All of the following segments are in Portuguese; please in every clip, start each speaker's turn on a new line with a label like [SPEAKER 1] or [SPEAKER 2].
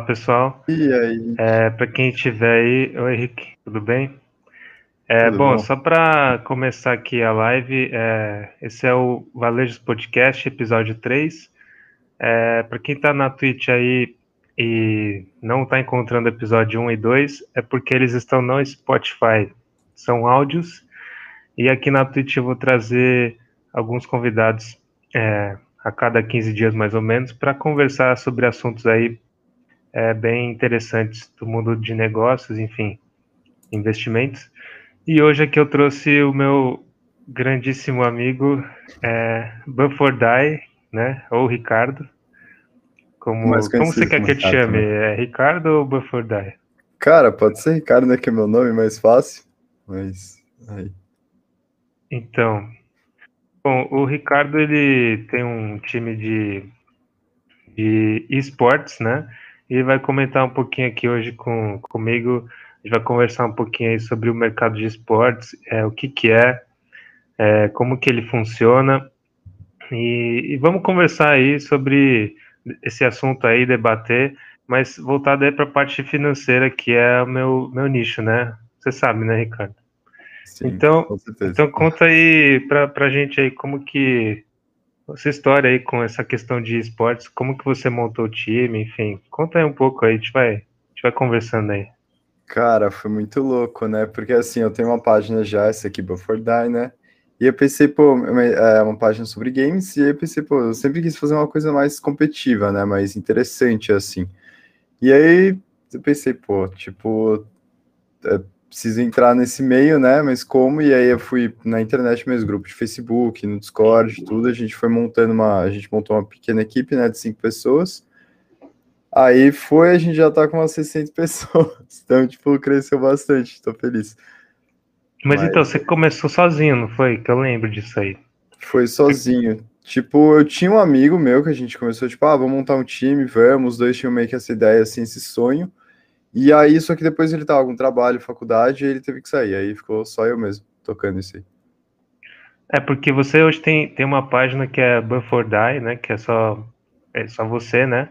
[SPEAKER 1] Olá, pessoal.
[SPEAKER 2] E aí?
[SPEAKER 1] É, para quem estiver aí, oi Henrique, tudo bem? É,
[SPEAKER 2] Tudo
[SPEAKER 1] bom,
[SPEAKER 2] bom?
[SPEAKER 1] só para começar aqui a live, é, esse é o Valejos Podcast, episódio 3. É, para quem está na Twitch aí e não está encontrando episódio 1 e 2, é porque eles estão no Spotify. São áudios. E aqui na Twitch eu vou trazer alguns convidados é, a cada 15 dias mais ou menos para conversar sobre assuntos aí é, bem interessantes do mundo de negócios, enfim, investimentos. E hoje aqui eu trouxe o meu grandíssimo amigo é, Bufordai, né? Ou Ricardo. Como, como você quer que eu te chame?
[SPEAKER 2] também.
[SPEAKER 1] É Ricardo ou Bufordai?
[SPEAKER 2] Cara, pode ser Ricardo, né? Que é meu nome mais fácil. Mas. Aí.
[SPEAKER 1] Então, bom, o Ricardo ele tem um time de, de esportes, né? E ele vai comentar um pouquinho aqui hoje com, comigo. A gente vai conversar um pouquinho aí sobre o mercado de esportes, é, o que que é, é, como que ele funciona. E, e vamos conversar aí sobre esse assunto aí, debater, mas voltado aí para a parte financeira, que é o meu, meu nicho, né? Você sabe, né, Ricardo?
[SPEAKER 2] Sim,
[SPEAKER 1] Então-. Então conta aí pra, pra gente aí como que essa história aí com essa questão de esportes, como que você montou o time, enfim, conta aí um pouco aí, a gente vai, a gente vai conversando aí.
[SPEAKER 2] Cara, foi muito louco, né? Porque assim, eu tenho uma página já, essa aqui, Before Die, né? E eu pensei, pô, é uma página sobre games, e eu pensei, pô, eu sempre quis fazer uma coisa mais competitiva, né? Mais interessante, assim. E aí eu pensei, pô, tipo, é, preciso entrar nesse meio, né? Mas como? E aí eu fui na internet mesmo, grupo de Facebook, no Discord, tudo, a gente foi montando uma, a gente montou uma pequena equipe, né, de cinco pessoas. Aí foi, a gente já tá com umas 60 pessoas. Então, tipo, cresceu bastante, tô feliz.
[SPEAKER 1] Mas,
[SPEAKER 2] Mas-
[SPEAKER 1] então, você começou sozinho, não foi? Que eu lembro disso aí.
[SPEAKER 2] Foi sozinho. Tipo, eu tinha um amigo meu que a gente começou, tipo, ah, vamos montar um time, vamos, os dois tinham meio que essa ideia, assim, esse sonho. E aí, só que depois ele tava com trabalho, faculdade, e ele teve que sair. Aí ficou só eu mesmo tocando isso aí.
[SPEAKER 1] É porque você hoje tem, tem uma página que é Buffer Die, né, que é só, é só você, né?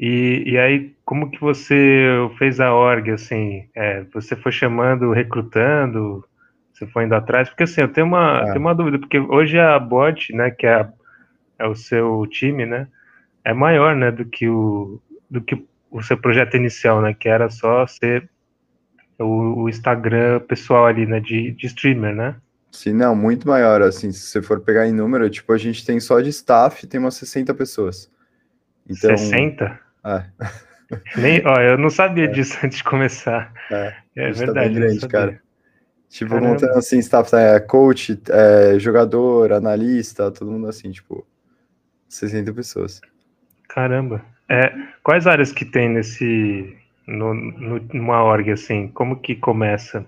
[SPEAKER 1] E, e aí, como que você fez a org, assim? É, você foi chamando, recrutando, você foi indo atrás? Porque assim, eu tenho uma,
[SPEAKER 2] Ah.
[SPEAKER 1] tenho uma dúvida, porque hoje a bot, né, que é, a- é o seu time, né, é maior, né, do que o, do que o seu projeto inicial, né, que era só ser o, o Instagram pessoal ali, né, de, de streamer, né?
[SPEAKER 2] Sim, não, muito maior, assim, se você for pegar em número, tipo, a gente tem só de staff, tem umas 60 pessoas. Então,
[SPEAKER 1] 60?
[SPEAKER 2] é,
[SPEAKER 1] Nem, ó, eu não sabia disso antes de começar.
[SPEAKER 2] é,
[SPEAKER 1] É
[SPEAKER 2] tá
[SPEAKER 1] verdade. não
[SPEAKER 2] grande, cara. Tipo,
[SPEAKER 1] Caramba.
[SPEAKER 2] montando assim, staff, é, coach, é, jogador, analista, todo mundo assim, tipo, 60 pessoas.
[SPEAKER 1] Caramba. É, quais áreas que tem nesse no, no- numa org assim? Como que começa?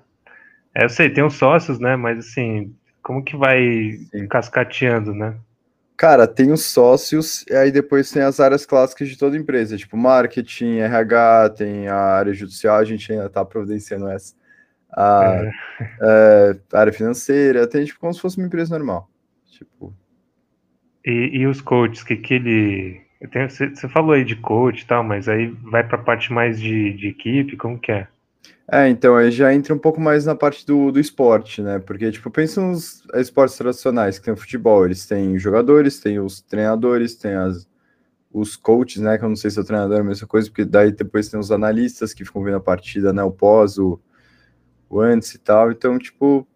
[SPEAKER 1] É, eu sei, tem os sócios, né? Mas assim, como que vai
[SPEAKER 2] Sim.
[SPEAKER 1] cascateando, né?
[SPEAKER 2] Cara, tem os sócios, e aí depois tem as áreas clássicas de toda empresa, tipo marketing, RH, tem a área judicial, a gente ainda tá providenciando essa. A,
[SPEAKER 1] É,
[SPEAKER 2] é, a área financeira, tem tipo como se fosse uma empresa normal. Tipo,
[SPEAKER 1] E, e os coaches, que que ele tenho- Você você falou aí de coach e tal, mas aí vai pra parte mais de, de equipe, como que é?
[SPEAKER 2] É, então aí já entra um pouco mais na parte do, do esporte, né? Porque, tipo, pensa nos esportes tradicionais, que tem o futebol, eles têm os jogadores, tem os treinadores, tem as, os coaches, né? Que eu não sei se é o treinador é a mesma coisa, porque daí depois tem os analistas que ficam vendo a partida, né? O pós, o, o antes e tal. Então, tipo,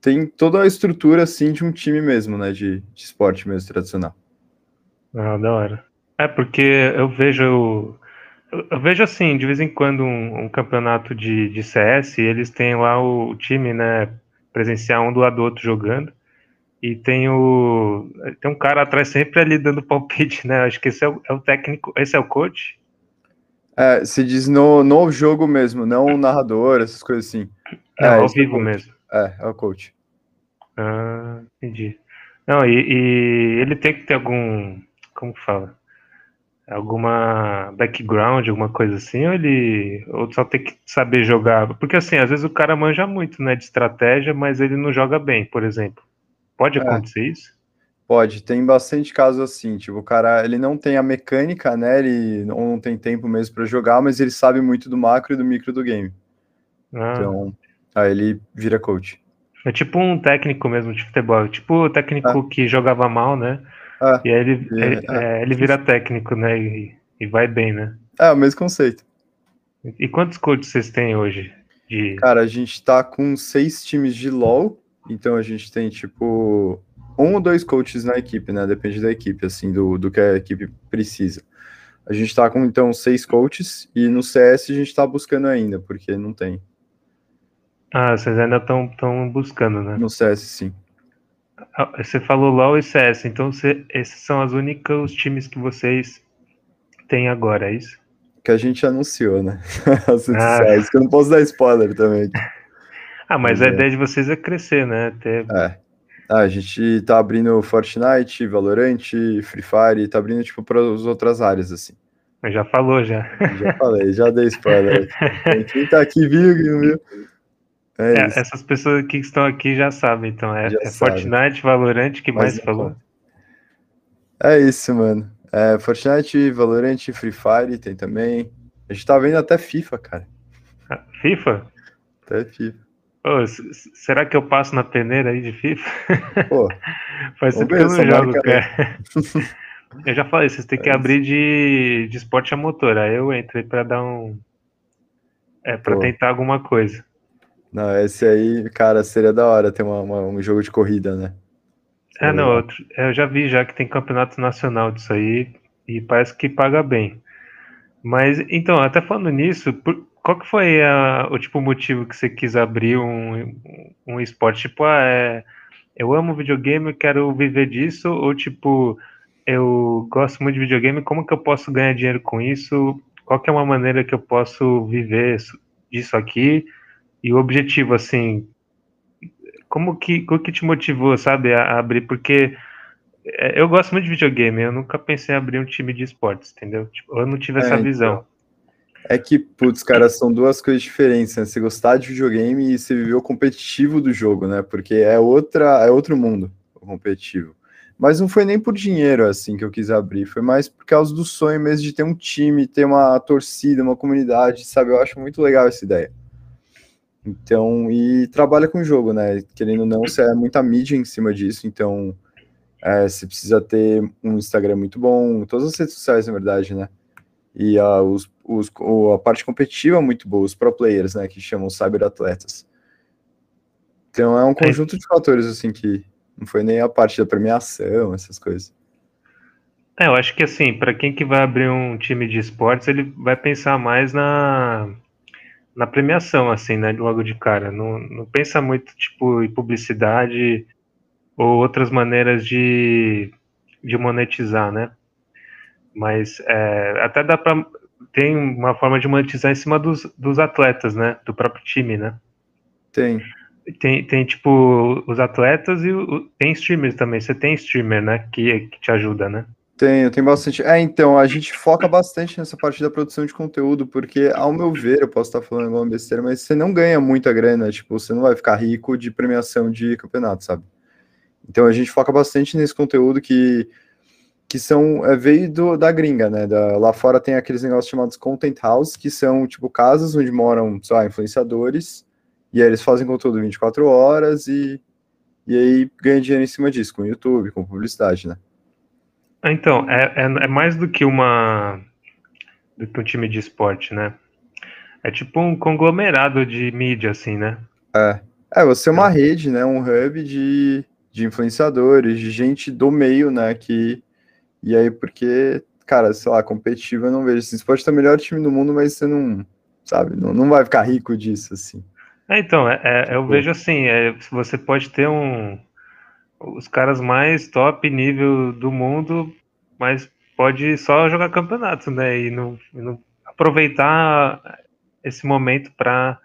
[SPEAKER 2] tem toda a estrutura, assim, de um time mesmo, né? De, de esporte mesmo tradicional.
[SPEAKER 1] Ah, da hora. É, porque eu vejo. Eu, vejo assim, de vez em quando, um, um campeonato de, de CS, eles têm lá o, time, né? Presencial um do lado do outro jogando. E tem o. Tem um cara atrás sempre ali dando palpite, né? Acho que esse é o, é o técnico. Esse é o coach?
[SPEAKER 2] É, se diz no, no jogo mesmo, não o narrador, essas coisas assim.
[SPEAKER 1] Não,
[SPEAKER 2] É,
[SPEAKER 1] ao
[SPEAKER 2] é o
[SPEAKER 1] vivo
[SPEAKER 2] coach.
[SPEAKER 1] mesmo.
[SPEAKER 2] É, é o coach.
[SPEAKER 1] Ah, entendi. Não, e, e ele tem que ter algum. Como que fala? Alguma background, alguma coisa assim, ou ele. Ou só tem que saber jogar? Porque assim, às vezes o cara manja muito, né, de estratégia, mas ele não joga bem, por exemplo. Pode
[SPEAKER 2] É.
[SPEAKER 1] acontecer isso?
[SPEAKER 2] Pode, tem bastante casos assim, tipo, o cara, ele não tem a mecânica, né, ele não tem tempo mesmo para jogar, mas ele sabe muito do macro e do micro do game. Ah. Então, aí ele vira coach.
[SPEAKER 1] É tipo um técnico mesmo de futebol, tipo o técnico ah. que jogava mal, né? Ah. E aí ele, é, ele, é, ele vira técnico, né, e, e vai bem, né?
[SPEAKER 2] É, o mesmo conceito.
[SPEAKER 1] E quantos coaches vocês têm hoje? De...
[SPEAKER 2] Cara, a gente tá com seis times de LoL, então a gente tem, tipo, um ou dois coaches na equipe, né? Depende da equipe, assim, do, do que a equipe precisa. A gente tá com, então, seis coaches e no CS a gente tá buscando ainda, porque não tem.
[SPEAKER 1] Ah, vocês ainda estão buscando, né?
[SPEAKER 2] No CS, sim.
[SPEAKER 1] Ah, você falou LoL e CS, então você, esses são os únicos times que vocês têm agora, é isso?
[SPEAKER 2] Que a gente anunciou, né? As ah. Que eu não posso dar spoiler também.
[SPEAKER 1] ah, mas, mas a é. ideia de vocês é crescer, né?
[SPEAKER 2] Ter... É. Ah, a gente tá abrindo Fortnite, Valorant, Free Fire, tá abrindo tipo para as outras áreas assim.
[SPEAKER 1] Mas já falou já.
[SPEAKER 2] Já falei, já dei spoiler. Quem tá aqui viu, viu?
[SPEAKER 1] É é, essas pessoas que estão aqui já sabem, então é, é Fortnite, Valorant, que mais falou?
[SPEAKER 2] É isso, mano. É, Fortnite, Valorant, Free Fire tem também. A gente tá vendo até FIFA, cara.
[SPEAKER 1] Ah, FIFA?
[SPEAKER 2] Até FIFA.
[SPEAKER 1] Oh, será que eu passo na peneira aí de FIFA? Pô, Faz tempo que eu não jogo, cara. eu já falei, vocês têm que é abrir de, de esporte a motor. Aí eu entrei pra dar um. É, pra Pô. tentar alguma coisa.
[SPEAKER 2] Não, esse aí, cara, seria da hora ter uma, uma, um jogo de corrida, né?
[SPEAKER 1] É, não, outro, eu já vi já que tem campeonato nacional disso aí e parece que paga bem. Mas, então, até falando nisso, por, qual que foi a, o tipo motivo que você quis abrir um, um esporte? Tipo, ah, é, eu amo videogame, eu quero viver disso, ou tipo, eu gosto muito de videogame, como que eu posso ganhar dinheiro com isso? Qual que é uma maneira que eu posso viver disso aqui? E o objetivo, assim, como que, o que te motivou, sabe, a, abrir? Porque é, eu gosto muito de videogame, eu nunca pensei em abrir um time de esportes, entendeu? Tipo, eu não tive é, essa então. visão.
[SPEAKER 2] É que, putz, cara, são duas coisas diferentes, né? Você gostar de videogame e você viver o competitivo do jogo, né? Porque é outra, é outro mundo, o competitivo. Mas não foi nem por dinheiro, assim, que eu quis abrir, foi mais por causa do sonho mesmo de ter um time, ter uma torcida, uma comunidade, sabe? Eu acho muito legal essa ideia. Então, e trabalha com o jogo, né? Querendo ou não, você é muita mídia em cima disso, então é, você precisa ter um Instagram muito bom, todas as redes sociais, na verdade, né? E uh, os, os, a parte competitiva é muito boa, os pro players, né, que chamam cyberatletas. Então é um conjunto de fatores, assim, que não foi nem a parte da premiação, essas coisas.
[SPEAKER 1] É, eu acho que assim, para quem que vai abrir um time de esportes, ele vai pensar mais na, na premiação, assim, né, logo de cara. Não, não pensa muito, tipo, em publicidade ou outras maneiras de, de monetizar, né? Mas é, até dá para tem uma forma de monetizar em cima dos, dos atletas, né? Do próprio time, né?
[SPEAKER 2] Tem.
[SPEAKER 1] Tem, tem tipo, os atletas e o, tem streamers também. Você tem streamer, né? Que, que te ajuda, né?
[SPEAKER 2] Tenho, tem bastante. É, então, a gente foca bastante nessa parte da produção de conteúdo, porque, ao meu ver, eu posso estar falando alguma besteira, mas você não ganha muita grana, tipo, você não vai ficar rico de premiação de campeonato, sabe? Então a gente foca bastante nesse conteúdo que que são é, veio do, da gringa, né? Da, lá fora tem aqueles negócios chamados content house, que são tipo casas onde moram, só influenciadores, e aí eles fazem conteúdo 24 horas e, e aí ganha dinheiro em cima disso, com YouTube, com publicidade, né?
[SPEAKER 1] Ah, então, é, é, é mais do que uma do que um time de esporte, né? É tipo um conglomerado de mídia, assim, né?
[SPEAKER 2] É. É, você é uma é. rede, né? Um hub de, de influenciadores, de gente do meio, né? Que e aí, porque, cara, sei lá, competitivo eu não vejo. Assim, você pode ter o melhor time do mundo, mas você não, sabe, não, não vai ficar rico disso, assim.
[SPEAKER 1] É, então, é, é, eu vejo assim, é, você pode ter um os caras mais top nível do mundo, mas pode só jogar campeonato, né? E não, e não aproveitar esse momento para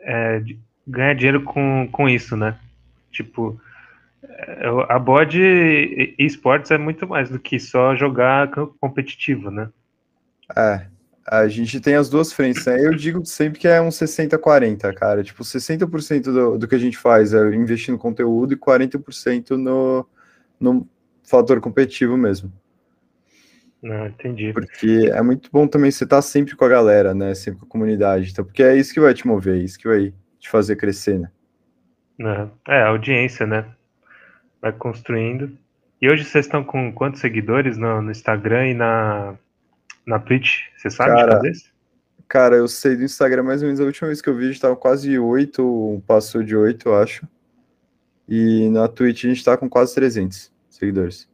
[SPEAKER 1] é, ganhar dinheiro com, com isso, né? Tipo, é, a bode esportes é muito mais do que só jogar competitivo, né?
[SPEAKER 2] É, a gente tem as duas frentes, né? Eu digo sempre que é um 60-40, cara. Tipo, 60% do, do que a gente faz é investir no conteúdo e 40% no, no, fator competitivo mesmo.
[SPEAKER 1] Não, entendi.
[SPEAKER 2] Porque é muito bom também você estar tá sempre com a galera, né? Sempre com a comunidade. Então, porque é isso que vai te mover, é isso que vai te fazer crescer, né?
[SPEAKER 1] É, a audiência, né? Vai construindo. E hoje vocês estão com quantos seguidores no, no Instagram e na, na Twitch? Você sabe
[SPEAKER 2] cara,
[SPEAKER 1] de cabeça?
[SPEAKER 2] Cara, eu sei do Instagram mais ou menos a última vez que eu vi, estava quase 8, passou de 8, eu acho. E na Twitch a gente tá com quase 300 seguidores.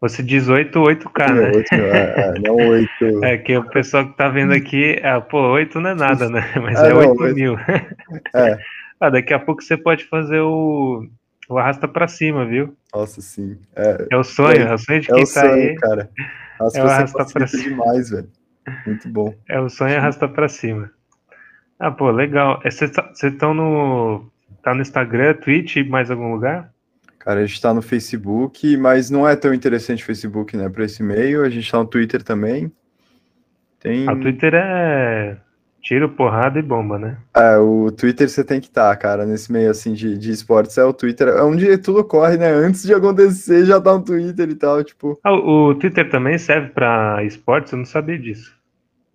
[SPEAKER 1] Você diz 8, 8K, né?
[SPEAKER 2] 8, é, é, não 8.
[SPEAKER 1] É que o pessoal que tá vendo aqui, é, pô, 8 não é nada, né? Mas é, é não, 8 mil. É. ah, daqui a pouco você pode fazer o, o arrasta pra cima, viu?
[SPEAKER 2] Nossa, sim. É,
[SPEAKER 1] é o sonho, é, o sonho de quem é o tá sonho, aí.
[SPEAKER 2] cara. As é o arrasta pra cima. demais, velho. Muito bom.
[SPEAKER 1] É o sonho arrasta pra cima. Ah, pô, legal. Vocês é, estão no. Tá no Instagram, Twitch mais algum lugar?
[SPEAKER 2] Cara, a gente tá no Facebook, mas não é tão interessante o Facebook, né, para esse meio. A gente tá no Twitter também.
[SPEAKER 1] Tem... A Twitter é tiro, porrada e bomba, né?
[SPEAKER 2] É, o Twitter você tem que estar, tá, cara, nesse meio assim de, de esportes. É o Twitter, é onde tudo ocorre, né? Antes de acontecer, já tá no Twitter e tal, tipo.
[SPEAKER 1] Ah, o Twitter também serve para esportes? Eu não sabia disso.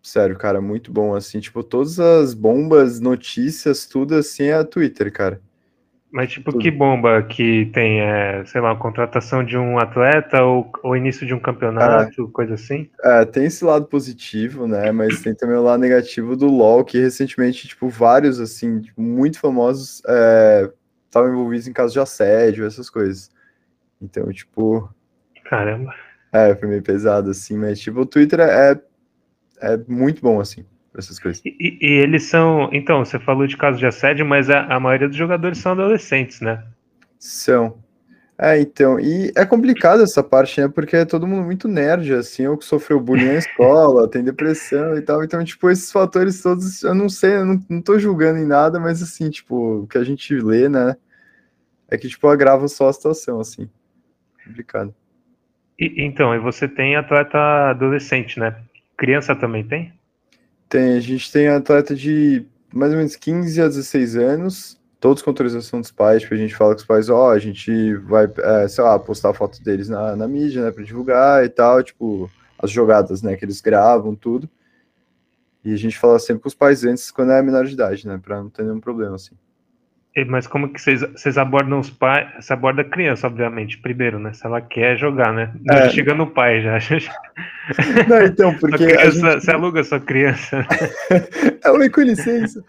[SPEAKER 2] Sério, cara, muito bom. Assim, tipo, todas as bombas, notícias, tudo assim é Twitter, cara.
[SPEAKER 1] Mas, tipo, Tudo. que bomba que tem, é, sei lá, a contratação de um atleta ou o início de um campeonato, é, coisa assim?
[SPEAKER 2] É, tem esse lado positivo, né? Mas tem também o lado negativo do LoL, que recentemente, tipo, vários, assim, tipo, muito famosos estavam é, envolvidos em casos de assédio, essas coisas. Então, tipo.
[SPEAKER 1] Caramba.
[SPEAKER 2] É, foi meio pesado, assim, mas, tipo, o Twitter é, é muito bom, assim essas coisas.
[SPEAKER 1] E, e, eles são. Então, você falou de casos de assédio, mas a, a maioria dos jogadores são adolescentes, né?
[SPEAKER 2] São. É, então, e é complicado essa parte, né? Porque é todo mundo muito nerd, assim, ou que sofreu bullying na escola, tem depressão e tal. Então, tipo, esses fatores todos, eu não sei, eu não, não tô julgando em nada, mas assim, tipo, o que a gente lê, né? É que, tipo, agrava só a situação, assim. Complicado.
[SPEAKER 1] E, então, e você tem atleta adolescente, né? Criança também tem?
[SPEAKER 2] Tem, a gente tem atleta de mais ou menos 15 a 16 anos, todos com autorização dos pais, tipo, a gente fala com os pais, ó, oh, a gente vai, é, sei lá, postar foto deles na, na mídia, né, pra divulgar e tal, tipo, as jogadas, né, que eles gravam, tudo. E a gente fala sempre com os pais antes, quando é menor de idade, né, pra não ter nenhum problema, assim.
[SPEAKER 1] Mas como que vocês, vocês abordam os pais? Você aborda a criança, obviamente, primeiro, né? Se ela quer jogar, né? É. Chega no pai já.
[SPEAKER 2] Não, então, porque.
[SPEAKER 1] Criança, gente... Você aluga sua criança.
[SPEAKER 2] é, oi, com licença.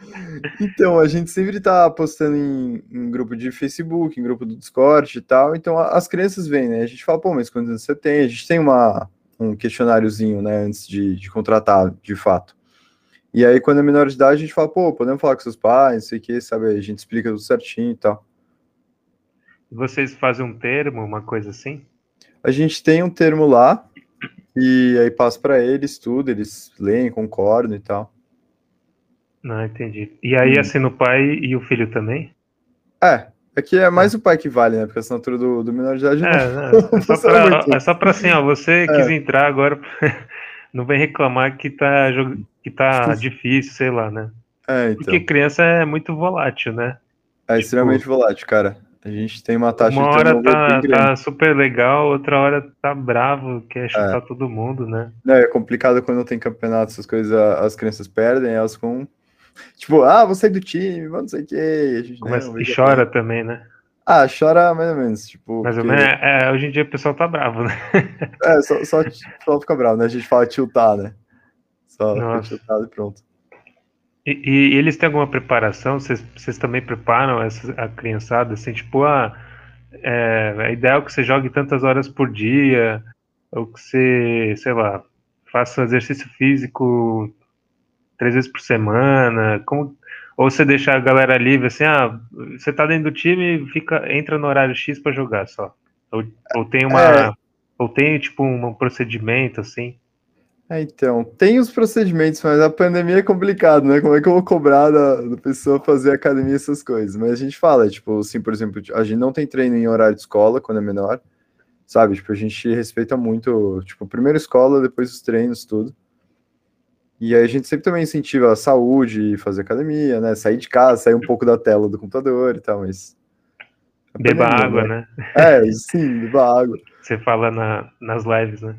[SPEAKER 2] Então, a gente sempre tá postando em, em, grupo de Facebook, em grupo do Discord e tal. Então, as crianças vêm, né? A gente fala, pô, mas quantos anos você tem? A gente tem uma, um questionáriozinho, né? Antes de, de contratar, de fato. E aí, quando é menor de idade, a gente fala, pô, podemos falar com seus pais, não sei o que, sabe? A gente explica tudo certinho e tal.
[SPEAKER 1] Vocês fazem um termo, uma coisa assim?
[SPEAKER 2] A gente tem um termo lá, e aí passa para eles tudo, eles leem, concordam e tal.
[SPEAKER 1] Não, entendi. E aí hum. assina o pai e o filho também?
[SPEAKER 2] É, aqui é mais é. o pai que vale, né? Porque a assinatura do, do menor de idade
[SPEAKER 1] é, não, não, é, só pra, é assim, ó, você é. quis entrar agora, não vem reclamar que tá que tá difícil, sei lá, né?
[SPEAKER 2] É, então.
[SPEAKER 1] Porque criança é muito volátil, né?
[SPEAKER 2] É tipo, extremamente volátil, cara. A gente tem uma taxa
[SPEAKER 1] uma hora tá, tá super legal, outra hora tá bravo, quer chutar é. todo mundo, né?
[SPEAKER 2] É, é complicado quando tem campeonato, essas coisas, as crianças perdem, elas com. Tipo, ah, vou sair do time, não sei o quê.
[SPEAKER 1] A gente, Começa, não, e chora também, né?
[SPEAKER 2] Ah, chora mais ou menos, tipo.
[SPEAKER 1] Mais porque... ou menos, é, hoje em dia o pessoal tá bravo, né?
[SPEAKER 2] É, só, só, só fica bravo, né? A gente fala tiltar, né? Só e pronto.
[SPEAKER 1] E, e, eles têm alguma preparação? Vocês, também preparam essa, a criançada? Assim, tipo, ah, é, é ideal que você jogue tantas horas por dia, ou que você, sei lá, faça exercício físico três vezes por semana. Como, ou você deixa a galera livre, assim, ah, você tá dentro do time, fica, entra no horário X para jogar só. Ou, ou tem uma. É. Ou tem, tipo, um procedimento, assim.
[SPEAKER 2] É, então, tem os procedimentos, mas a pandemia é complicado, né? Como é que eu vou cobrar da, da pessoa fazer academia essas coisas? Mas a gente fala, tipo, assim, por exemplo, a gente não tem treino em horário de escola quando é menor, sabe? Tipo, a gente respeita muito, tipo, primeiro escola, depois os treinos, tudo. E aí a gente sempre também incentiva a saúde, fazer academia, né? Sair de casa, sair um pouco da tela do computador e tal, mas.
[SPEAKER 1] Beba água, né?
[SPEAKER 2] É, sim, beba água.
[SPEAKER 1] você fala na, nas lives, né?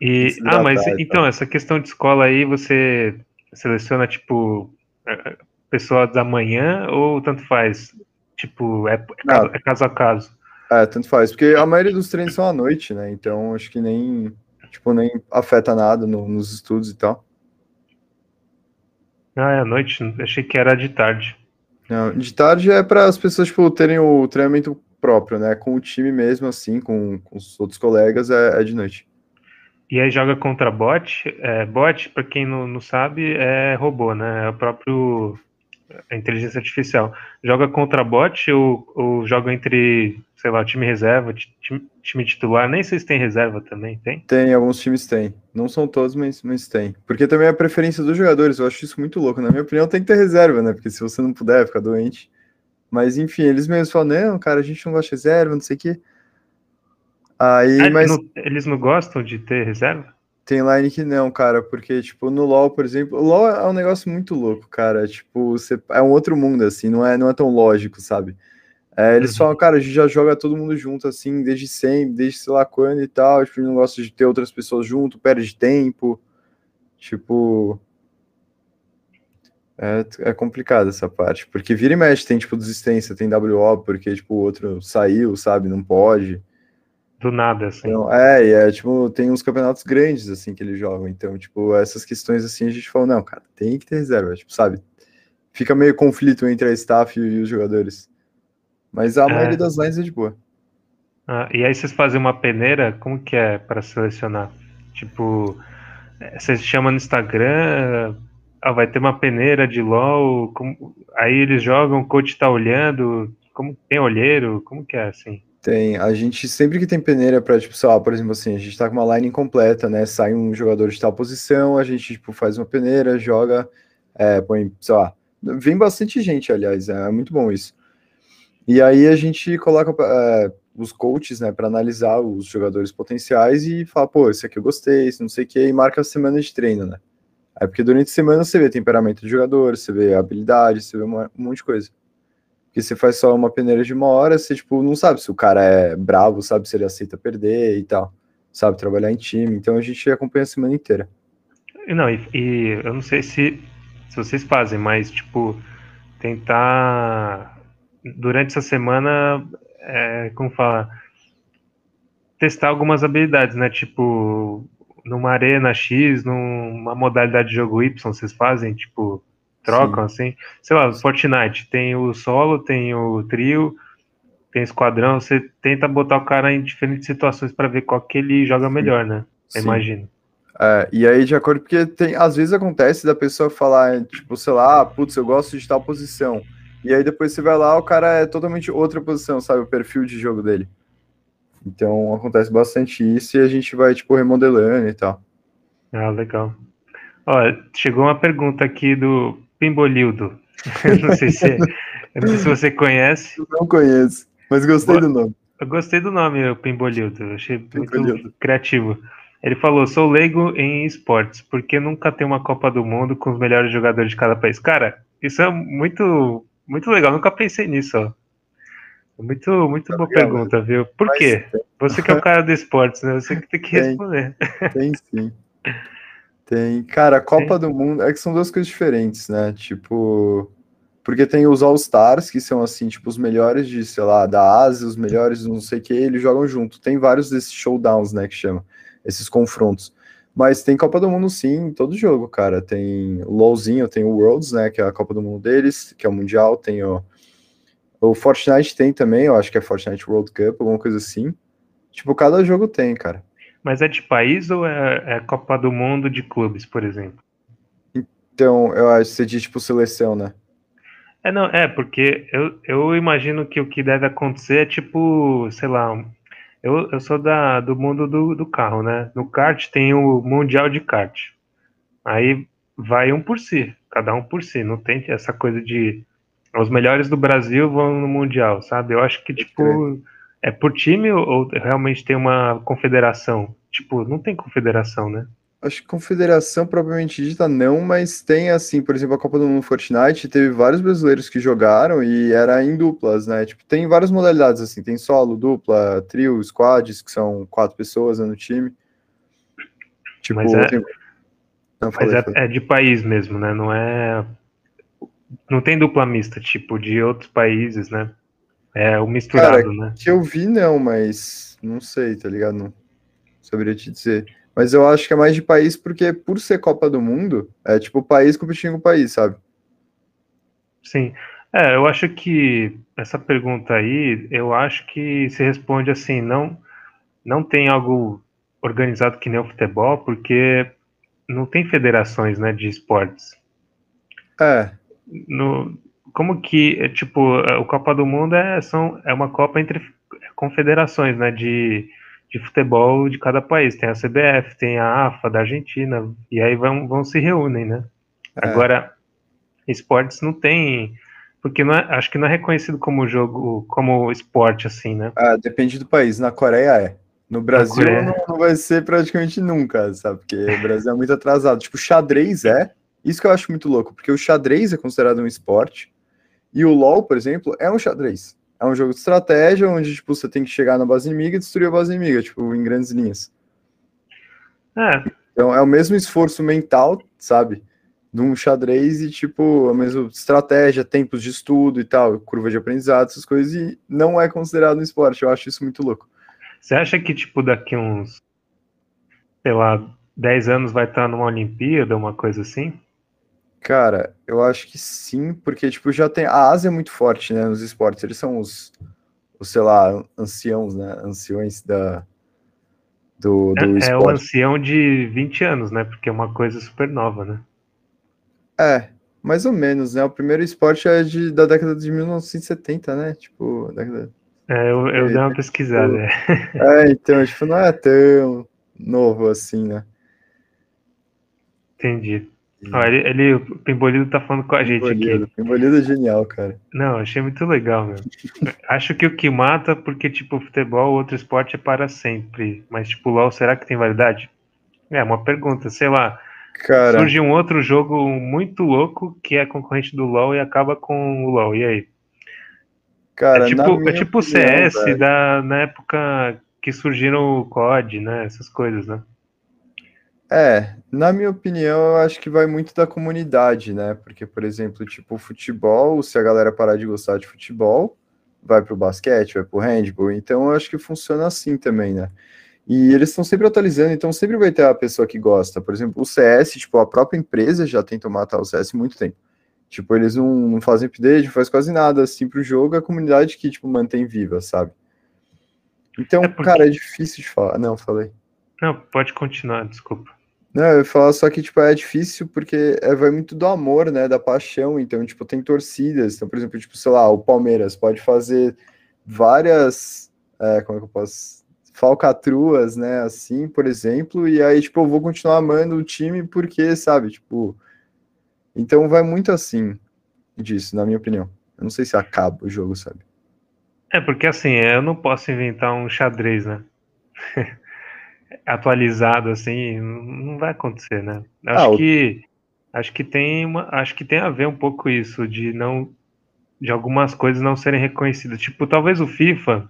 [SPEAKER 1] E, ah, mas então, essa questão de escola aí, você seleciona, tipo, pessoa da manhã ou tanto faz? Tipo, é, é, caso, é caso a caso?
[SPEAKER 2] É, tanto faz, porque a maioria dos treinos são à noite, né? Então acho que nem, tipo, nem afeta nada no, nos estudos e tal.
[SPEAKER 1] Ah, é à noite? Achei que era de tarde.
[SPEAKER 2] Não, de tarde é para as pessoas, tipo, terem o treinamento próprio, né? Com o time mesmo, assim, com, com os outros colegas, é, é de noite.
[SPEAKER 1] E aí joga contra bot. É, bot, para quem não, não sabe, é robô, né? É o próprio a inteligência artificial. Joga contra bot ou, ou joga entre, sei lá, time reserva, time, time, titular? Nem sei se tem reserva também, tem?
[SPEAKER 2] Tem, alguns times tem. Não são todos, mas, mas tem. Porque também é a preferência dos jogadores, eu acho isso muito louco. Na minha opinião, tem que ter reserva, né? Porque se você não puder, ficar doente. Mas enfim, eles mesmos falam, não, cara, a gente não gosta de reserva, não sei o quê. Aí, ah, mas...
[SPEAKER 1] Não, eles não gostam de ter reserva?
[SPEAKER 2] Tem line que não, cara, porque, tipo, no LoL, por exemplo, o LoL é um negócio muito louco, cara, tipo, você, é um outro mundo, assim, não é, não é tão lógico, sabe? É, eles uhum. falam, cara, a gente já joga todo mundo junto, assim, desde sempre, desde sei lá quando e tal, tipo, não gosta de ter outras pessoas junto, perde tempo, tipo... É, é complicado essa parte, porque vira e mexe, tem, tipo, desistência, tem WO, porque, tipo, o outro saiu, sabe, não pode
[SPEAKER 1] do nada, assim.
[SPEAKER 2] Então, é, e é, tipo, tem uns campeonatos grandes, assim, que eles jogam. Então, tipo, essas questões, assim, a gente falou, não, cara, tem que ter reserva, tipo, sabe? Fica meio conflito entre a staff e os jogadores. Mas a é. maioria das lines é de boa.
[SPEAKER 1] Ah, e aí vocês fazem uma peneira, como que é para selecionar? Tipo, vocês chamam no Instagram, ah, vai ter uma peneira de LOL, como, aí eles jogam, o coach tá olhando, como tem olheiro, como que é assim?
[SPEAKER 2] Tem. A gente, sempre que tem peneira para, tipo, sei lá, por exemplo, assim, a gente tá com uma line incompleta, né? Sai um jogador de tal posição, a gente, tipo, faz uma peneira, joga, é, põe, sei lá. Vem bastante gente, aliás, é, muito bom isso. E aí a gente coloca é, os coaches, né, para analisar os jogadores potenciais e falar, pô, esse aqui eu gostei, esse não sei o que, e marca a semana de treino, né? Aí porque durante a semana você vê temperamento do jogador, você vê habilidade, você vê um monte de coisa. Porque você faz só uma peneira de uma hora, você, tipo, não sabe se o cara é bravo, sabe se ele aceita perder e tal. Sabe, trabalhar em time. Então a gente acompanha a semana inteira.
[SPEAKER 1] Não, e, e eu não sei se, se vocês fazem, mas, tipo, tentar durante essa semana, é, como fala, testar algumas habilidades, né? Tipo, numa arena X, numa modalidade de jogo Y, vocês fazem, tipo, trocam, Sim. assim. Sei lá, Fortnite tem o solo, tem o trio, tem esquadrão. Você tenta botar o cara em diferentes situações para ver qual que ele joga melhor, né? Sim. Imagino.
[SPEAKER 2] É, e aí, de acordo, porque tem, às vezes acontece da pessoa falar, tipo, sei lá, putz, eu gosto de tal posição. E aí depois você vai lá, o cara é totalmente outra posição, sabe? O perfil de jogo dele. Então acontece bastante isso e a gente vai, tipo, remodelando e tal.
[SPEAKER 1] Ah, legal. Ó, chegou uma pergunta aqui do Pimbolildo. não sei se, não sei se você conhece.
[SPEAKER 2] Eu não conheço, mas gostei Bo... do nome.
[SPEAKER 1] Eu gostei do nome, o Pimbolildo. Achei Pimbolildo. muito criativo. Ele falou: sou leigo em esportes, porque nunca tem uma Copa do Mundo com os melhores jogadores de cada país. Cara, isso é muito, muito legal. Nunca pensei nisso, ó. Muito, muito boa pergunta, viu? Por quê? Você que é o cara do esportes, né? Você que tem que responder.
[SPEAKER 2] Tem, tem sim. Tem, cara, a Copa do Mundo é que são duas coisas diferentes, né? Tipo, porque tem os All Stars, que são assim, tipo, os melhores de, sei lá, da Ásia, os melhores não sei o que, eles jogam junto. Tem vários desses showdowns, né, que chama, esses confrontos. Mas tem Copa do Mundo sim, em todo jogo, cara. Tem o LoLzinho, tem o Worlds, né, que é a Copa do Mundo deles, que é o Mundial, tem o, o Fortnite tem também, eu acho que é Fortnite World Cup, alguma coisa assim. Tipo, cada jogo tem, cara.
[SPEAKER 1] Mas é de país ou é, é Copa do Mundo de clubes, por exemplo?
[SPEAKER 2] Então, eu acho que você diz tipo seleção, né?
[SPEAKER 1] É, não, é, porque eu, eu imagino que o que deve acontecer é tipo, sei lá, eu, eu sou da, do mundo do, do carro, né? No kart tem o Mundial de Kart. Aí vai um por si, cada um por si. Não tem essa coisa de os melhores do Brasil vão no Mundial, sabe? Eu acho que, tipo, é por time ou realmente tem uma confederação? Tipo, não tem confederação, né?
[SPEAKER 2] Acho que confederação propriamente dita não, mas tem assim, por exemplo, a Copa do Mundo Fortnite, teve vários brasileiros que jogaram e era em duplas, né? Tipo, tem várias modalidades assim, tem solo, dupla, trio, squads, que são quatro pessoas né, no time.
[SPEAKER 1] Tipo, mas é, tem... não, falei, mas é, é, de país mesmo, né? Não é não tem dupla mista, tipo, de outros países, né? É o misturado, Cara, né?
[SPEAKER 2] Que eu vi não, mas não sei, tá ligado? Não saberia te dizer. Mas eu acho que é mais de país porque, por ser Copa do Mundo, é tipo país competindo com o país, sabe?
[SPEAKER 1] Sim. É, eu acho que essa pergunta aí, eu acho que se responde assim, não, não tem algo organizado que nem o futebol, porque não tem federações, né, de esportes.
[SPEAKER 2] É.
[SPEAKER 1] No, como que, é, tipo, o Copa do Mundo é, são, é uma Copa entre confederações, né, de de futebol de cada país. Tem a CBF, tem a AFA da Argentina, e aí vão, vão se reúnem, né? É. Agora, esportes não tem. Porque não é, acho que não é reconhecido como jogo, como esporte, assim, né?
[SPEAKER 2] Ah, depende do país. Na Coreia é. No Brasil não, não, vai ser praticamente nunca, sabe? Porque o Brasil é muito atrasado. Tipo, xadrez é. Isso que eu acho muito louco, porque o xadrez é considerado um esporte. E o LoL, por exemplo, é um xadrez. É um jogo de estratégia onde, tipo, você tem que chegar na base inimiga e destruir a base inimiga, tipo, em grandes linhas.
[SPEAKER 1] É.
[SPEAKER 2] Então é o mesmo esforço mental, sabe? De um xadrez e, tipo, a mesma estratégia, tempos de estudo e tal, curva de aprendizado, essas coisas, e não é considerado um esporte. Eu acho isso muito louco.
[SPEAKER 1] Você acha que, tipo, daqui uns, sei lá, 10 anos vai estar numa Olimpíada, uma coisa assim?
[SPEAKER 2] Cara, eu acho que sim, porque, tipo, já tem. A Ásia é muito forte, né, nos esportes. Eles são os, os sei lá, anciãos, né? Anciões da. Do, do
[SPEAKER 1] é, é o ancião de 20 anos, né? Porque é uma coisa super nova, né?
[SPEAKER 2] É, mais ou menos, né? O primeiro esporte é de, da década de 1970, né? Tipo, década.
[SPEAKER 1] É, eu, eu dei uma pesquisada.
[SPEAKER 2] Tipo, é, então, tipo, não é tão novo assim, né?
[SPEAKER 1] Entendi. Ele, ele, o Pimbolido tá falando com a gente Pimbolido, aqui.
[SPEAKER 2] Pimbolido é genial, cara.
[SPEAKER 1] Não, achei muito legal, meu. Acho que o que mata, porque, tipo, futebol, outro esporte é para sempre. Mas, tipo, LOL, será que tem validade? É, uma pergunta, sei lá. Cara... Surge um outro jogo muito louco que é concorrente do LoL e acaba com o LoL. E aí? Cara, é tipo, é tipo o CS da, na época que surgiram o COD, né? Essas coisas, né?
[SPEAKER 2] É, na minha opinião, eu acho que vai muito da comunidade, né? Porque, por exemplo, tipo, futebol, se a galera parar de gostar de futebol, vai pro basquete, vai pro handball. Então, eu acho que funciona assim também, né? E eles estão sempre atualizando, então sempre vai ter a pessoa que gosta. Por exemplo, o CS, tipo, a própria empresa já tentou matar o CS há muito tempo. Tipo, eles não, não fazem update, não faz quase nada assim pro jogo, a comunidade que, tipo, mantém viva, sabe? Então, é porque... cara, é difícil de falar. Não, falei.
[SPEAKER 1] Não, pode continuar, desculpa.
[SPEAKER 2] Não, eu ia falar só que, tipo, é difícil porque é, vai muito do amor, né, da paixão, então, tipo, tem torcidas, então, por exemplo, tipo, sei lá, o Palmeiras pode fazer várias, é, como é que eu posso, falcatruas, né, assim, por exemplo, e aí, tipo, eu vou continuar amando o time porque, sabe, tipo, então vai muito assim disso, na minha opinião. Eu não sei se acaba o jogo, sabe?
[SPEAKER 1] É, porque assim, eu não posso inventar um xadrez, né? atualizado assim, não vai acontecer, né? Acho ah, que acho que tem uma, acho que tem a ver um pouco isso de não de algumas coisas não serem reconhecidas. Tipo, talvez o FIFA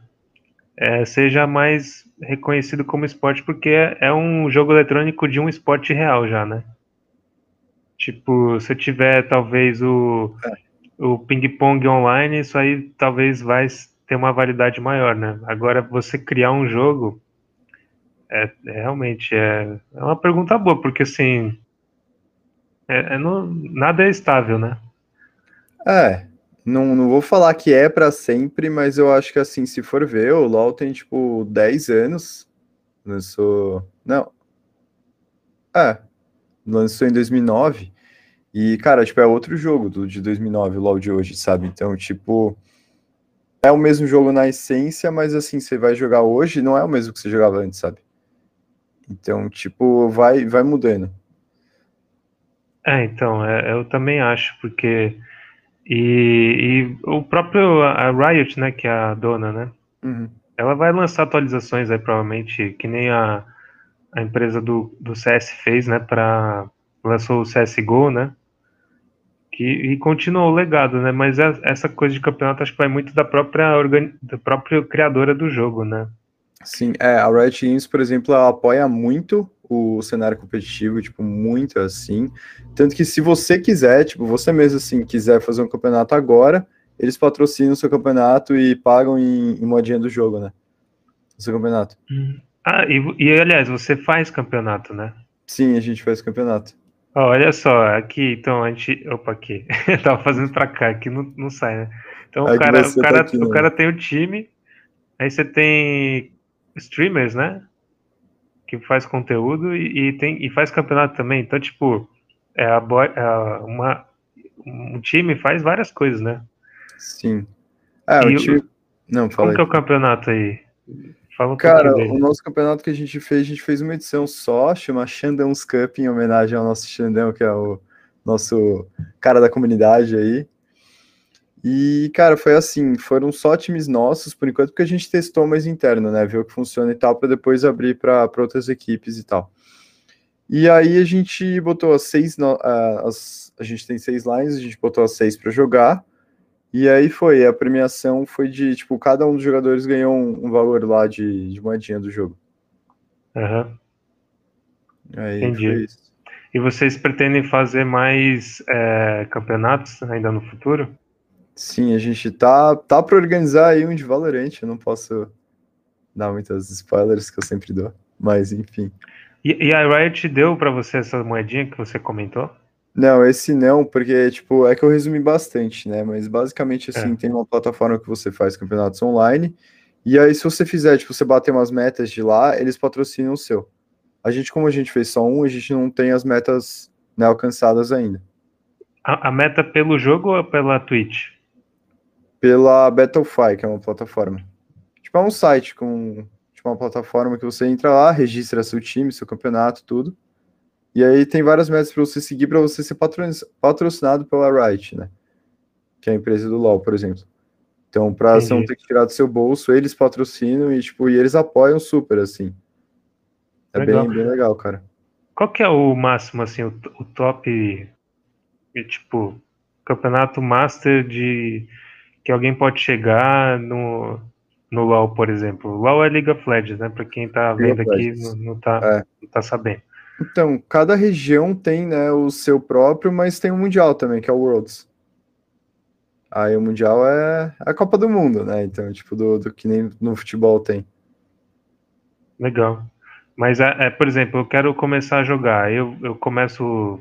[SPEAKER 1] é, seja mais reconhecido como esporte porque é, é, um jogo eletrônico de um esporte real já, né? Tipo, se tiver talvez o, é. o ping-pong online, isso aí talvez vai ter uma validade maior, né? Agora, você criar um jogo é, é, realmente é, é uma pergunta boa, porque assim. É, é nada é estável, né?
[SPEAKER 2] É, não, não vou falar que é para sempre, mas eu acho que assim, se for ver, o LoL tem tipo 10 anos. Lançou. Não. É. Lançou em 2009. E, cara, tipo, é outro jogo do, de 2009, o LoL de hoje, sabe? Então, tipo. É o mesmo jogo na essência, mas assim, você vai jogar hoje, não é o mesmo que você jogava antes, sabe? Então, tipo, vai, vai mudando.
[SPEAKER 1] É, então, é, eu também acho, porque. E, e, o próprio a Riot, né, que é a dona, né?
[SPEAKER 2] Uhum.
[SPEAKER 1] Ela vai lançar atualizações aí, provavelmente, que nem a, a empresa do, do CS fez, né, para lançou o CS:GO, né? Que, e continuou o legado, né? Mas é, essa coisa de campeonato acho que vai muito da própria organi da própria criadora do jogo, né?
[SPEAKER 2] Sim, é, a Riot Games, por exemplo, apoia muito o cenário competitivo, tipo, muito assim. Tanto que se você quiser, tipo, você mesmo assim, quiser fazer um campeonato agora, eles patrocinam o seu campeonato e pagam em, em modinha do jogo, né? O seu campeonato.
[SPEAKER 1] Hum. Ah, e, e aliás, você faz campeonato, né?
[SPEAKER 2] Sim, a gente faz campeonato.
[SPEAKER 1] Oh, olha só, aqui, então, a gente. Opa, aqui. Tava fazendo pra cá, aqui não, não sai, né? Então, o cara, o, cara, tá aqui, o né? cara tem o time, aí você tem streamers, né? Que faz conteúdo e, e tem, e faz campeonato também. Então, tipo, é, a, é uma, um time faz várias coisas, né?
[SPEAKER 2] Sim. Ah, o time. Não,
[SPEAKER 1] fala Como aí. que é o campeonato aí?
[SPEAKER 2] Fala um Cara, o nosso campeonato que a gente fez, a gente fez uma edição só, chama Xandãos Cup, em homenagem ao nosso Xandão, que é o nosso cara da comunidade aí. E, cara, foi assim, foram só times nossos, por enquanto, porque a gente testou mais interno, né, viu que funciona e tal, para depois abrir para outras equipes e tal. E aí a gente botou as seis, as, a gente tem seis lines, a gente botou as seis para jogar, e aí foi, a premiação foi de, tipo, cada um dos jogadores ganhou um, um valor lá de, de moedinha do jogo.
[SPEAKER 1] Aham. Uhum. Aí Entendi. E vocês pretendem fazer mais é, campeonatos ainda no futuro?
[SPEAKER 2] Sim, a gente tá, tá para organizar aí um de Valorant, eu não posso dar muitas spoilers que eu sempre dou, mas enfim.
[SPEAKER 1] E, e a Riot deu para você essa moedinha que você comentou?
[SPEAKER 2] Não, esse não, porque, tipo, é que eu resumi bastante, né? Mas basicamente, assim, é. tem uma plataforma que você faz campeonatos online, e aí se você fizer, tipo, você bater umas metas de lá, eles patrocinam o seu. A gente, como a gente fez só um, a gente não tem as metas né, alcançadas ainda.
[SPEAKER 1] A, a meta pelo jogo ou pela Twitch?
[SPEAKER 2] Pela Battlefy, que é uma plataforma. Tipo, é um site com tipo, uma plataforma que você entra lá, registra seu time, seu campeonato, tudo. E aí tem várias metas para você seguir para você ser patrocinado pela Riot, né? Que é a empresa do LoL, por exemplo. Então, para você não ter que tirar do seu bolso, eles patrocinam e, tipo, e eles apoiam super, assim. É bem, bem legal, cara.
[SPEAKER 1] Qual que é o máximo, assim, o, o top, tipo, campeonato master de que alguém pode chegar no, no LoL, por exemplo? O LoL é League of Legends, né? Para quem tá vendo aqui, não, não, tá, é. não tá sabendo.
[SPEAKER 2] Então, cada região tem né, o seu próprio, mas tem o Mundial também, que é o Worlds. Aí o Mundial é a Copa do Mundo, né? Então, tipo, do, do que nem no futebol tem.
[SPEAKER 1] Legal. Mas, é, é, por exemplo, eu quero começar a jogar. Eu, eu começo.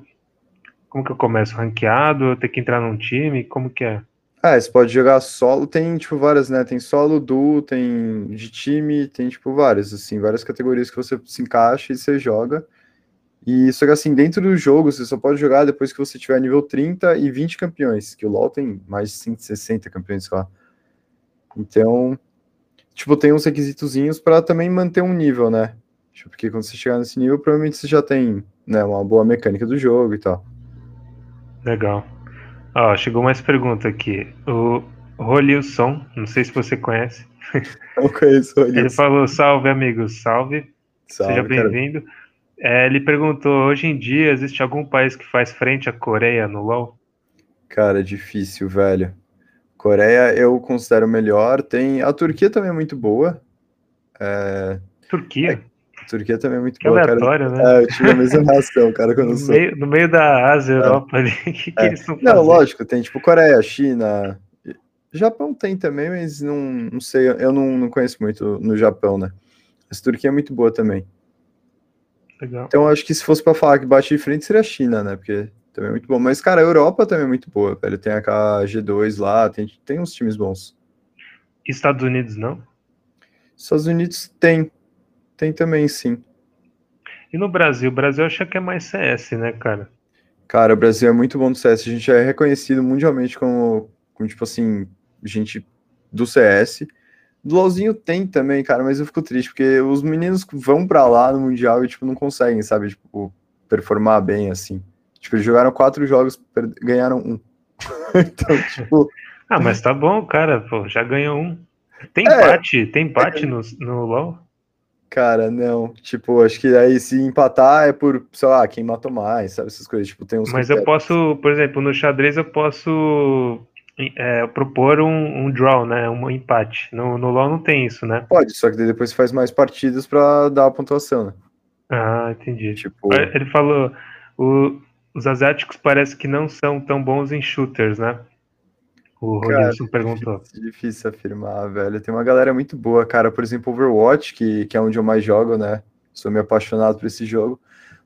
[SPEAKER 1] Como que eu começo? Ranqueado? Eu tenho que entrar num time? Como que é?
[SPEAKER 2] Ah, você pode jogar solo, tem, tipo, várias, né? Tem solo, duo, tem de time, tem, tipo, várias, assim, várias categorias que você se encaixa e você joga. E só que assim, dentro do jogo, você só pode jogar depois que você tiver nível 30 e 20 campeões, que o LoL tem mais de 160 campeões lá. Então, tipo, tem uns requisitozinhos para também manter um nível, né? Tipo, porque quando você chegar nesse nível, provavelmente você já tem, né, uma boa mecânica do jogo e tal.
[SPEAKER 1] Legal. Ó, chegou mais pergunta aqui. O Rolilson, não sei se você conhece.
[SPEAKER 2] Não conheço o
[SPEAKER 1] Ele falou: salve, amigos, salve. salve Seja bem-vindo. É, ele perguntou: hoje em dia existe algum país que faz frente à Coreia no LoL?
[SPEAKER 2] Cara, difícil, velho. Coreia eu considero melhor. Tem a Turquia também é muito boa. É...
[SPEAKER 1] Turquia? É,
[SPEAKER 2] Turquia também é muito
[SPEAKER 1] que
[SPEAKER 2] boa.
[SPEAKER 1] Aleatório,
[SPEAKER 2] cara. né? É, eu tive a mesma reação, cara, quando no,
[SPEAKER 1] sou... meio, no meio da Ásia, é. Europa ali, que, que
[SPEAKER 2] é. eles estão Não, lógico, tem tipo Coreia, China. Japão tem também, mas não, não sei, eu não, não conheço muito no Japão, né? Mas Turquia é muito boa também.
[SPEAKER 1] Legal.
[SPEAKER 2] Então acho que se fosse para falar que bate de frente seria a China, né? Porque também é muito bom. Mas, cara, a Europa também é muito boa, velho. Tem a G2 lá, tem, tem uns times bons.
[SPEAKER 1] Estados Unidos não?
[SPEAKER 2] Estados Unidos tem. Tem também, sim.
[SPEAKER 1] E no Brasil? O Brasil acha que é mais CS, né, cara?
[SPEAKER 2] Cara, o Brasil é muito bom no CS. A gente é reconhecido mundialmente como, como tipo assim, gente do CS. Do LoLzinho tem também, cara, mas eu fico triste, porque os meninos vão para lá no Mundial e, tipo, não conseguem, sabe, tipo, performar bem, assim. Tipo, eles jogaram quatro jogos, ganharam um. então, tipo...
[SPEAKER 1] Ah, mas tá bom, cara, pô, já ganhou um. Tem é, empate, tem empate é, no, no LoL?
[SPEAKER 2] Cara, não. Tipo, acho que aí se empatar é por, sei lá, quem matou mais, sabe? Essas coisas. Tipo, tem uns.
[SPEAKER 1] Mas eu posso, por exemplo, no xadrez eu posso é, propor um, um, draw, né? Um empate. No, no LoL não tem isso, né?
[SPEAKER 2] Pode, só que depois você faz mais partidas para dar a pontuação, né?
[SPEAKER 1] Ah, entendi. Tipo... Ele falou, o, os asiáticos parece que não são tão bons em shooters, né? O Rodilson perguntou.
[SPEAKER 2] Difícil, difícil afirmar, velho. Tem uma galera muito boa, cara. Por exemplo, Overwatch, que, que é onde eu mais jogo, né? Sou meio apaixonado por esse jogo.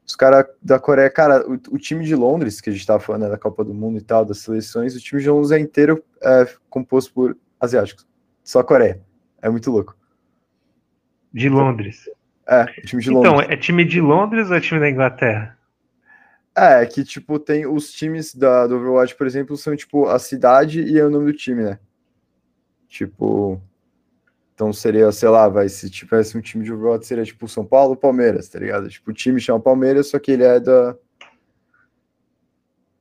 [SPEAKER 2] Os caras da Coreia, cara, o, o, time de Londres, que a gente tava falando né, da Copa do Mundo e tal, das seleções, o time de Londres é inteiro é, composto por asiáticos. Só Coreia. É muito louco.
[SPEAKER 1] De Londres.
[SPEAKER 2] É, o time de
[SPEAKER 1] então,
[SPEAKER 2] Londres.
[SPEAKER 1] Então, é time de Londres ou é time da Inglaterra?
[SPEAKER 2] É, que tipo, tem os times da, do Overwatch, por exemplo, são tipo a cidade e é o nome do time, né? Tipo. Então seria, sei lá, vai, se tivesse um time de Overwatch, seria tipo São Paulo Palmeiras, tá ligado? Tipo, o time chama Palmeiras, só que ele é da.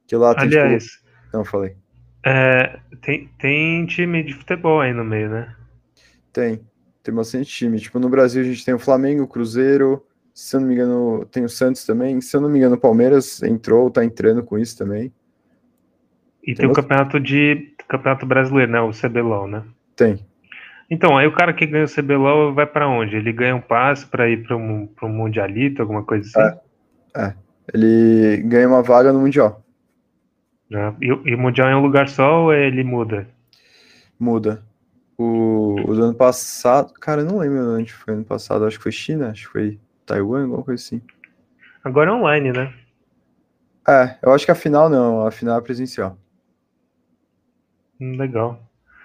[SPEAKER 2] Que lá tem.
[SPEAKER 1] Tipo, Aliás. Tipo...
[SPEAKER 2] Não, falei.
[SPEAKER 1] É, tem, tem time de futebol aí no meio, né?
[SPEAKER 2] Tem. Tem bastante time. Tipo, no Brasil a gente tem o Flamengo, o Cruzeiro, se eu não me engano, tem o Santos também. Se eu não me engano, o Palmeiras entrou, tá entrando com isso também.
[SPEAKER 1] E tem, tem o campeonato de campeonato brasileiro, né? O CBLOL, né?
[SPEAKER 2] Tem.
[SPEAKER 1] Então, aí o cara que ganha o CBLOL vai para onde? Ele ganha um passe para ir para um, um mundialito, alguma coisa assim?
[SPEAKER 2] É. é. Ele ganha uma vaga no mundial.
[SPEAKER 1] Ah, e, e, o mundial é um lugar só ou ele muda?
[SPEAKER 2] Muda. O, o ano passado, cara, eu não lembro onde foi ano passado, acho que foi China, acho que foi Taiwan, alguma coisa assim.
[SPEAKER 1] Agora é online, né?
[SPEAKER 2] É, eu acho que a final não, a final é presencial.
[SPEAKER 1] Hum, legal.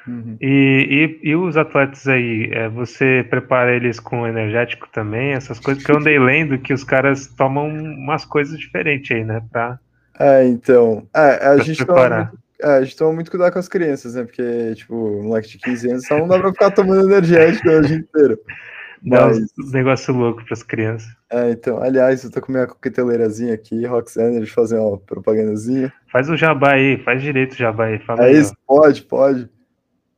[SPEAKER 1] Uhum. E, e, e, os atletas aí, é, você prepara eles com energético também? Essas coisas que eu andei lendo que os caras tomam umas coisas diferentes aí, né? Pra,
[SPEAKER 2] é, então. É, a, gente toma, é, a gente toma muito cuidado com as crianças, né? Porque, tipo, moleque de 15 anos só não dá pra ficar tomando energético o dia inteiro.
[SPEAKER 1] Mas... um negócio louco para as crianças.
[SPEAKER 2] É, então, aliás, eu tô com minha coqueteleirazinha aqui, deixa eu fazer uma propagandazinha.
[SPEAKER 1] Faz o jabá aí, faz direito o jabá aí. Fala
[SPEAKER 2] é
[SPEAKER 1] aí,
[SPEAKER 2] isso, ó. pode, pode.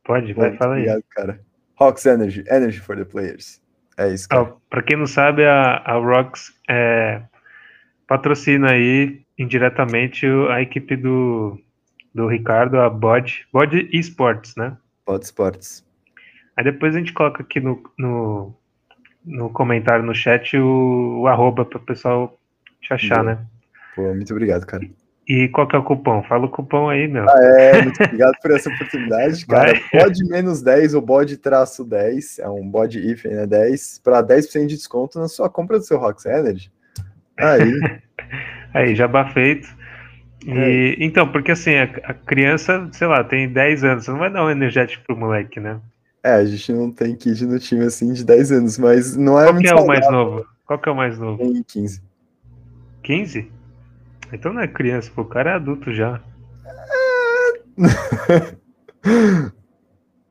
[SPEAKER 1] Pode, vai, fala
[SPEAKER 2] obrigado,
[SPEAKER 1] aí.
[SPEAKER 2] cara. Rox Energy, Energy for the Players. É isso, cara.
[SPEAKER 1] para quem não sabe, a, a Rox é, patrocina aí indiretamente a equipe do, do Ricardo, a Bod, Bod Esports, né?
[SPEAKER 2] Bod Esports.
[SPEAKER 1] Aí depois a gente coloca aqui no, no, no comentário no chat o, o arroba para o pessoal te achar, Boa. né?
[SPEAKER 2] Pô, muito obrigado, cara.
[SPEAKER 1] E qual que é o cupom? Fala o cupom aí, meu.
[SPEAKER 2] Ah, é, muito obrigado por essa oportunidade, cara. Bode menos 10 ou bode traço 10, é um bode if, né, 10, para 10% de desconto na sua compra do seu Rox Energy. Aí.
[SPEAKER 1] aí, jabá feito. E, é. Então, porque assim, a, a, criança, sei lá, tem 10 anos, você não vai dar um energético pro moleque, né?
[SPEAKER 2] É, a gente não tem kid no time assim de 10 anos, mas não é
[SPEAKER 1] Qual que é o mais novo? Qual que é o mais novo?
[SPEAKER 2] Tem 15.
[SPEAKER 1] 15? Então não é criança, pô, o cara é adulto já.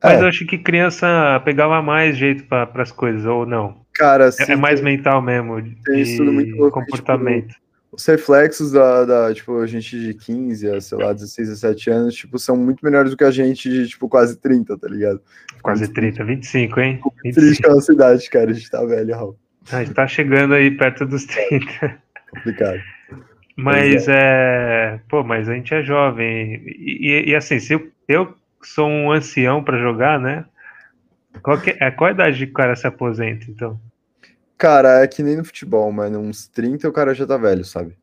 [SPEAKER 1] Mas é. eu acho que criança pegava mais jeito para as coisas, ou não?
[SPEAKER 2] Cara,
[SPEAKER 1] sim, é, é mais tem, mental mesmo, de louco, comportamento. Tipo,
[SPEAKER 2] os reflexos da, da, tipo, a gente de 15 a, sei lá, 16, 17 anos, tipo, são muito melhores do que a gente de, tipo, quase 30, tá ligado?
[SPEAKER 1] Quase 30, 25, hein? 25.
[SPEAKER 2] Triste com a nossa idade, cara, a gente tá velho, Raul.
[SPEAKER 1] A gente tá chegando aí perto dos 30.
[SPEAKER 2] Complicado.
[SPEAKER 1] Mas é. é. Pô, mas a gente é jovem. E, e, e assim, se eu, eu, sou um ancião para jogar, né? Qual, que, é, qual a idade que o cara se aposenta, então?
[SPEAKER 2] Cara, é que nem no futebol, mano. Uns 30 o cara já tá velho, sabe?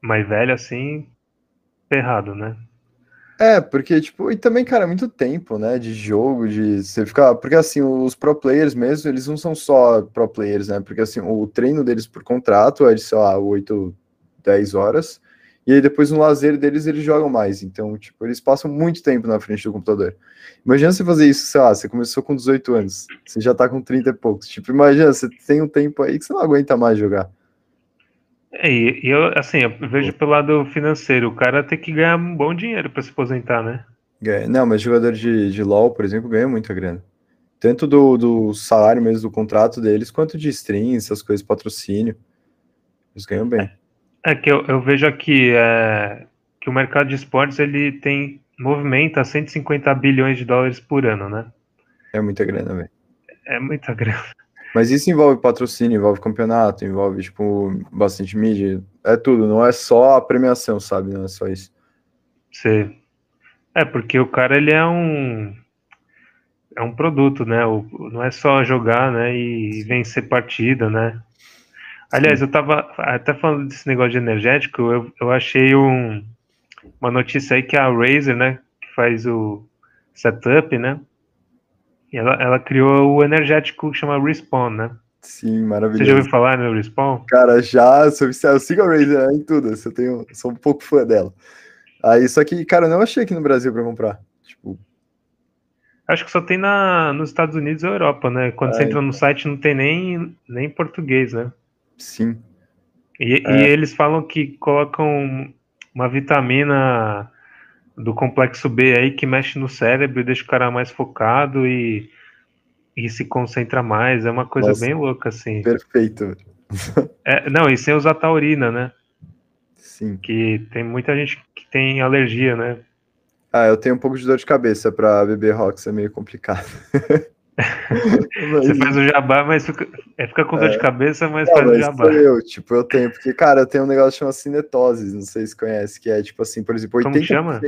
[SPEAKER 1] Mais velho assim, ferrado, né?
[SPEAKER 2] É, porque, tipo, e também, cara, é muito tempo, né, de jogo, de você ficar. Porque, assim, os pro players mesmo, eles não são só pro players, né? Porque, assim, o treino deles por contrato é de, sei lá, 8, 10 horas. E aí depois no lazer deles eles jogam mais. Então, tipo, eles passam muito tempo na frente do computador. Imagina você fazer isso, sei lá, você começou com 18 anos, você já tá com 30 e poucos. Tipo, imagina, você tem um tempo aí que você não aguenta mais jogar.
[SPEAKER 1] É, e eu, assim, eu vejo pelo lado financeiro, o cara tem que ganhar um bom dinheiro para se aposentar, né?
[SPEAKER 2] Ganha. Não, mas jogador de, de LoL, por exemplo, ganha muita grana. Tanto do, do salário mesmo do contrato deles, quanto de streams, essas coisas, patrocínio. Eles ganham bem.
[SPEAKER 1] É que eu, eu vejo aqui é, que o mercado de esportes ele tem movimenta 150 bilhões de dólares por ano, né?
[SPEAKER 2] É muita grana, velho.
[SPEAKER 1] É muita grana.
[SPEAKER 2] Mas isso envolve patrocínio, envolve campeonato, envolve, tipo, bastante mídia. É tudo, não é só a premiação, sabe? Não é só isso.
[SPEAKER 1] Sim. É, porque o cara, ele é um... É um produto, né? O, não é só jogar, né? E vencer partida, né? Aliás, eu tava até falando desse negócio de energético, eu, eu achei um, uma notícia aí que a Razer, né? Que faz o setup, né? E ela, ela criou o energético que chama Respawn, né?
[SPEAKER 2] Sim, maravilhoso. Você
[SPEAKER 1] já ouviu falar no Respawn?
[SPEAKER 2] Cara, já, sou viciado, eu sigo a Razer em tudo, eu tenho, sou um pouco fã dela. Aí, só que, cara, eu não achei aqui no Brasil pra comprar. Tipo.
[SPEAKER 1] Acho que só tem na, nos Estados Unidos e Europa, né? Quando é, você entra no site não tem nem, nem português, né?
[SPEAKER 2] Sim.
[SPEAKER 1] E, é. e eles falam que colocam uma vitamina do complexo B aí que mexe no cérebro e deixa o cara mais focado e, e se concentra mais. É uma coisa Nossa, bem louca, assim.
[SPEAKER 2] Perfeito.
[SPEAKER 1] É, não, e sem usar taurina, né?
[SPEAKER 2] Sim.
[SPEAKER 1] Que tem muita gente que tem alergia, né?
[SPEAKER 2] Ah, eu tenho um pouco de dor de cabeça para beber Rox, é meio complicado.
[SPEAKER 1] Você faz o jabá, mas fica, é, fica com dor é. de cabeça, mas não, faz mas o jabá.
[SPEAKER 2] Eu, tipo, eu tenho, porque, cara, eu tenho um negócio chamado cinetose, não sei se conhece, que é tipo assim, por exemplo, 80%.
[SPEAKER 1] Como chama?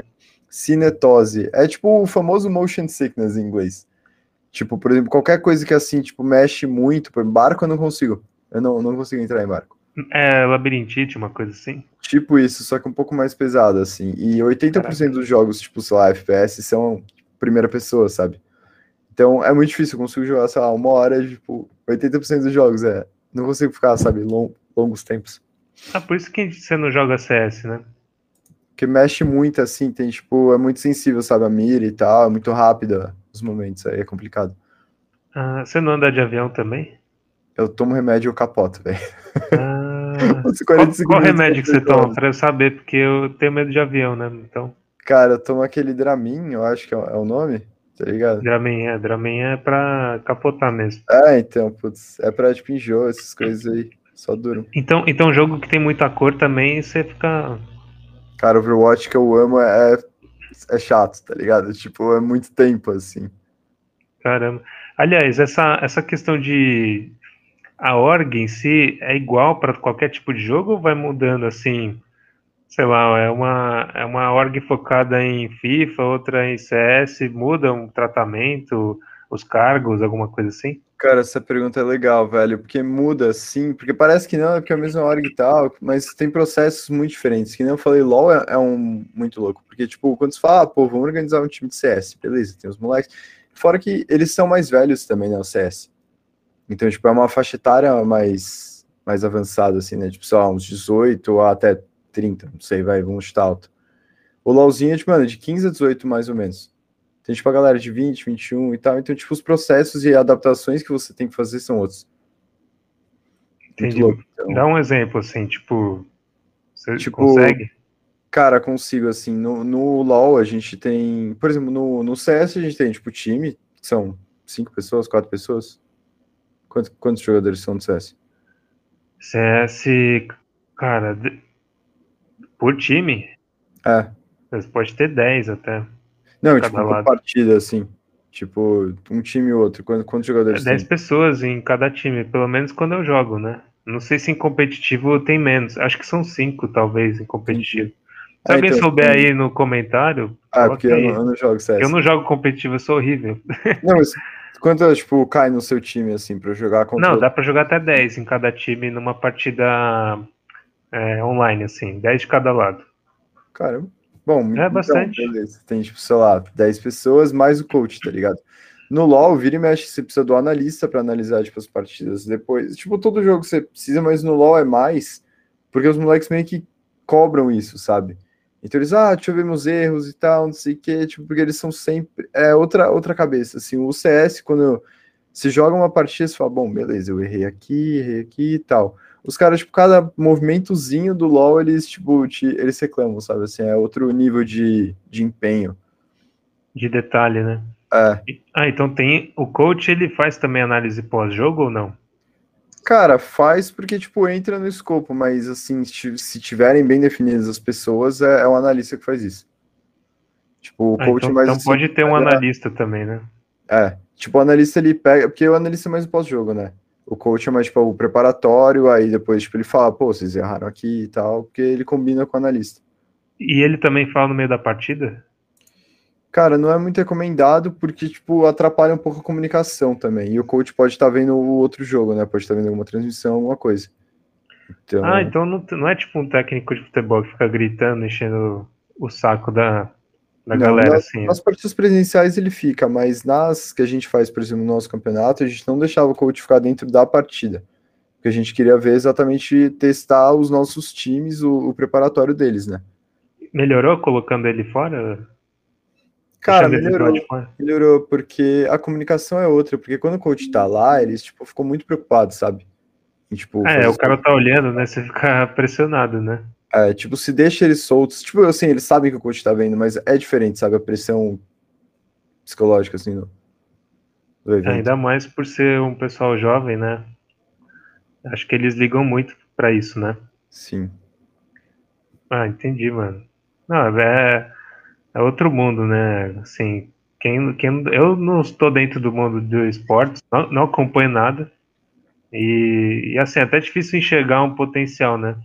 [SPEAKER 2] Cinetose. É tipo o famoso motion sickness em inglês. Tipo, por exemplo, qualquer coisa que assim, tipo, mexe muito, por barco eu não consigo. Eu não, não consigo entrar em barco.
[SPEAKER 1] É labirintite, uma coisa assim.
[SPEAKER 2] Tipo isso, só que um pouco mais pesado, assim. E 80% Caraca. dos jogos, tipo, sei lá, FPS, são primeira pessoa, sabe? Então é muito difícil, eu consigo jogar, sei lá, uma hora, tipo, 80% dos jogos, é. Não consigo ficar, sabe, long, longos tempos.
[SPEAKER 1] Ah, por isso que você não joga CS, né?
[SPEAKER 2] Porque mexe muito, assim, tem, tipo, é muito sensível, sabe, a mira e tal, é muito rápida os momentos, aí é complicado.
[SPEAKER 1] Ah, você não anda de avião também?
[SPEAKER 2] Eu tomo remédio e eu capoto, velho.
[SPEAKER 1] Ah, qual, qual remédio que você toma? Pra eu saber, porque eu tenho medo de avião, né? Então.
[SPEAKER 2] Cara, eu tomo aquele Dramin, eu acho que é o nome tá ligado?
[SPEAKER 1] Dramin é, é pra capotar mesmo.
[SPEAKER 2] É, então, putz, é pra tipo enjoo, essas coisas aí, só duram.
[SPEAKER 1] Então, então jogo que tem muita cor também, você fica...
[SPEAKER 2] Cara, Overwatch que eu amo é, é chato, tá ligado? Tipo, é muito tempo, assim.
[SPEAKER 1] Caramba. Aliás, essa, essa questão de... A org em si é igual para qualquer tipo de jogo ou vai mudando assim sei lá, é uma, é uma org focada em FIFA, outra em CS, muda um tratamento, os cargos, alguma coisa assim?
[SPEAKER 2] Cara, essa pergunta é legal, velho, porque muda sim, porque parece que não, é porque é a mesma org e tal, mas tem processos muito diferentes. Que nem eu falei, LoL é, é um muito louco, porque, tipo, quando você fala, ah, pô, vamos organizar um time de CS, beleza, tem os moleques. Fora que eles são mais velhos também, né, o CS. Então, tipo, é uma faixa etária mais, mais avançada, assim, né, tipo, lá, uns 18 até 30, não sei, vai, vamos chutar alto. O LOLzinho é, tipo, mano, de 15 a 18 mais ou menos. Tem, tipo, a galera de 20, 21 e tal. Então, tipo, os processos e adaptações que você tem que fazer são outros.
[SPEAKER 1] Entendi. Louco, então... Dá um exemplo, assim, tipo, você tipo, consegue?
[SPEAKER 2] Cara, consigo, assim, no, no LoL a gente tem, por exemplo, no, no CS a gente tem, tipo, time, são cinco pessoas, quatro pessoas? Quantos, quantos jogadores são no CS?
[SPEAKER 1] CS, cara, por time?
[SPEAKER 2] É.
[SPEAKER 1] Você pode ter 10 até.
[SPEAKER 2] Não, tipo, por partida, assim. Tipo, um time e outro. Quantos, quantos jogadores
[SPEAKER 1] é 10 pessoas em cada time, pelo menos quando eu jogo, né? Não sei se em competitivo tem menos. Acho que são 5, talvez, em competitivo. Se ah, alguém então, souber aí no comentário.
[SPEAKER 2] Ah, porque eu não, eu não, jogo CS.
[SPEAKER 1] Eu não jogo competitivo, eu sou horrível.
[SPEAKER 2] Não, mas quanto, tipo, cai no seu time, assim, pra jogar contra.
[SPEAKER 1] Não, dá pra jogar até 10 em cada time numa partida é, online, assim, 10 de cada lado.
[SPEAKER 2] Caramba. Bom,
[SPEAKER 1] é então, bastante.
[SPEAKER 2] Beleza. Tem, tipo, sei lá, 10 pessoas mais o coach, tá ligado? No LoL, vira e mexe, você precisa do analista para analisar, tipo, as partidas. Depois, tipo, todo jogo você precisa, mas no LoL é mais, porque os moleques meio que cobram isso, sabe? Então eles, ah, deixa eu ver meus erros e tal, não sei o quê, tipo, porque eles são sempre, é outra, outra cabeça, assim, o CS, quando você joga uma partida, você fala, bom, beleza, eu errei aqui, errei aqui e tal os caras, tipo, cada movimentozinho do LoL, eles, tipo, te, eles reclamam, sabe? Assim, é outro nível de, de empenho.
[SPEAKER 1] De detalhe, né?
[SPEAKER 2] É.
[SPEAKER 1] Ah, então tem. O coach, ele faz também análise pós-jogo ou não?
[SPEAKER 2] Cara, faz porque, tipo, entra no escopo, mas, assim, se tiverem bem definidas as pessoas, é, é o analista que faz isso. Tipo, o ah, coach
[SPEAKER 1] então,
[SPEAKER 2] mais.
[SPEAKER 1] Então assim, pode ter um analista também, né?
[SPEAKER 2] É. Tipo, o analista ele pega. Porque o analista é mais pós-jogo, né? O coach é mais, tipo, o preparatório, aí depois, tipo, ele fala, pô, vocês erraram aqui e tal, porque ele combina com o analista.
[SPEAKER 1] E ele também fala no meio da partida?
[SPEAKER 2] Cara, não é muito recomendado porque, tipo, atrapalha um pouco a comunicação também. E o coach pode estar tá vendo o outro jogo, né? Pode estar tá vendo alguma transmissão, alguma coisa.
[SPEAKER 1] Então... Ah, então não, não, é tipo um técnico de futebol que fica gritando, enchendo o saco da, da não, galera,
[SPEAKER 2] nas,
[SPEAKER 1] assim.
[SPEAKER 2] Nas partidas presenciais ele fica, mas nas que a gente faz, por exemplo, no nosso campeonato, a gente não deixava o coach ficar dentro da partida. Porque a gente queria ver exatamente testar os nossos times, o, o preparatório deles, né?
[SPEAKER 1] Melhorou colocando ele fora?
[SPEAKER 2] Cara, melhorou, melhorou, porque a comunicação é outra, porque quando o coach tá lá, eles, tipo, ficou muito preocupado, sabe?
[SPEAKER 1] E, tipo, é, o cara tá olhando, né, você fica pressionado, né?
[SPEAKER 2] É, tipo, se deixa eles soltos, tipo, assim, eles sabem que o coach tá vendo, mas é diferente, sabe, a pressão psicológica, assim, do,
[SPEAKER 1] do evento. Ainda mais por ser um pessoal jovem, né? Acho que eles ligam muito para isso, né?
[SPEAKER 2] Sim.
[SPEAKER 1] Ah, entendi, mano. Não, é é outro mundo, né? Assim, quem, quem, eu não estou dentro do mundo do esportes, não, não acompanho nada. E, e, assim, é até difícil enxergar um potencial, né?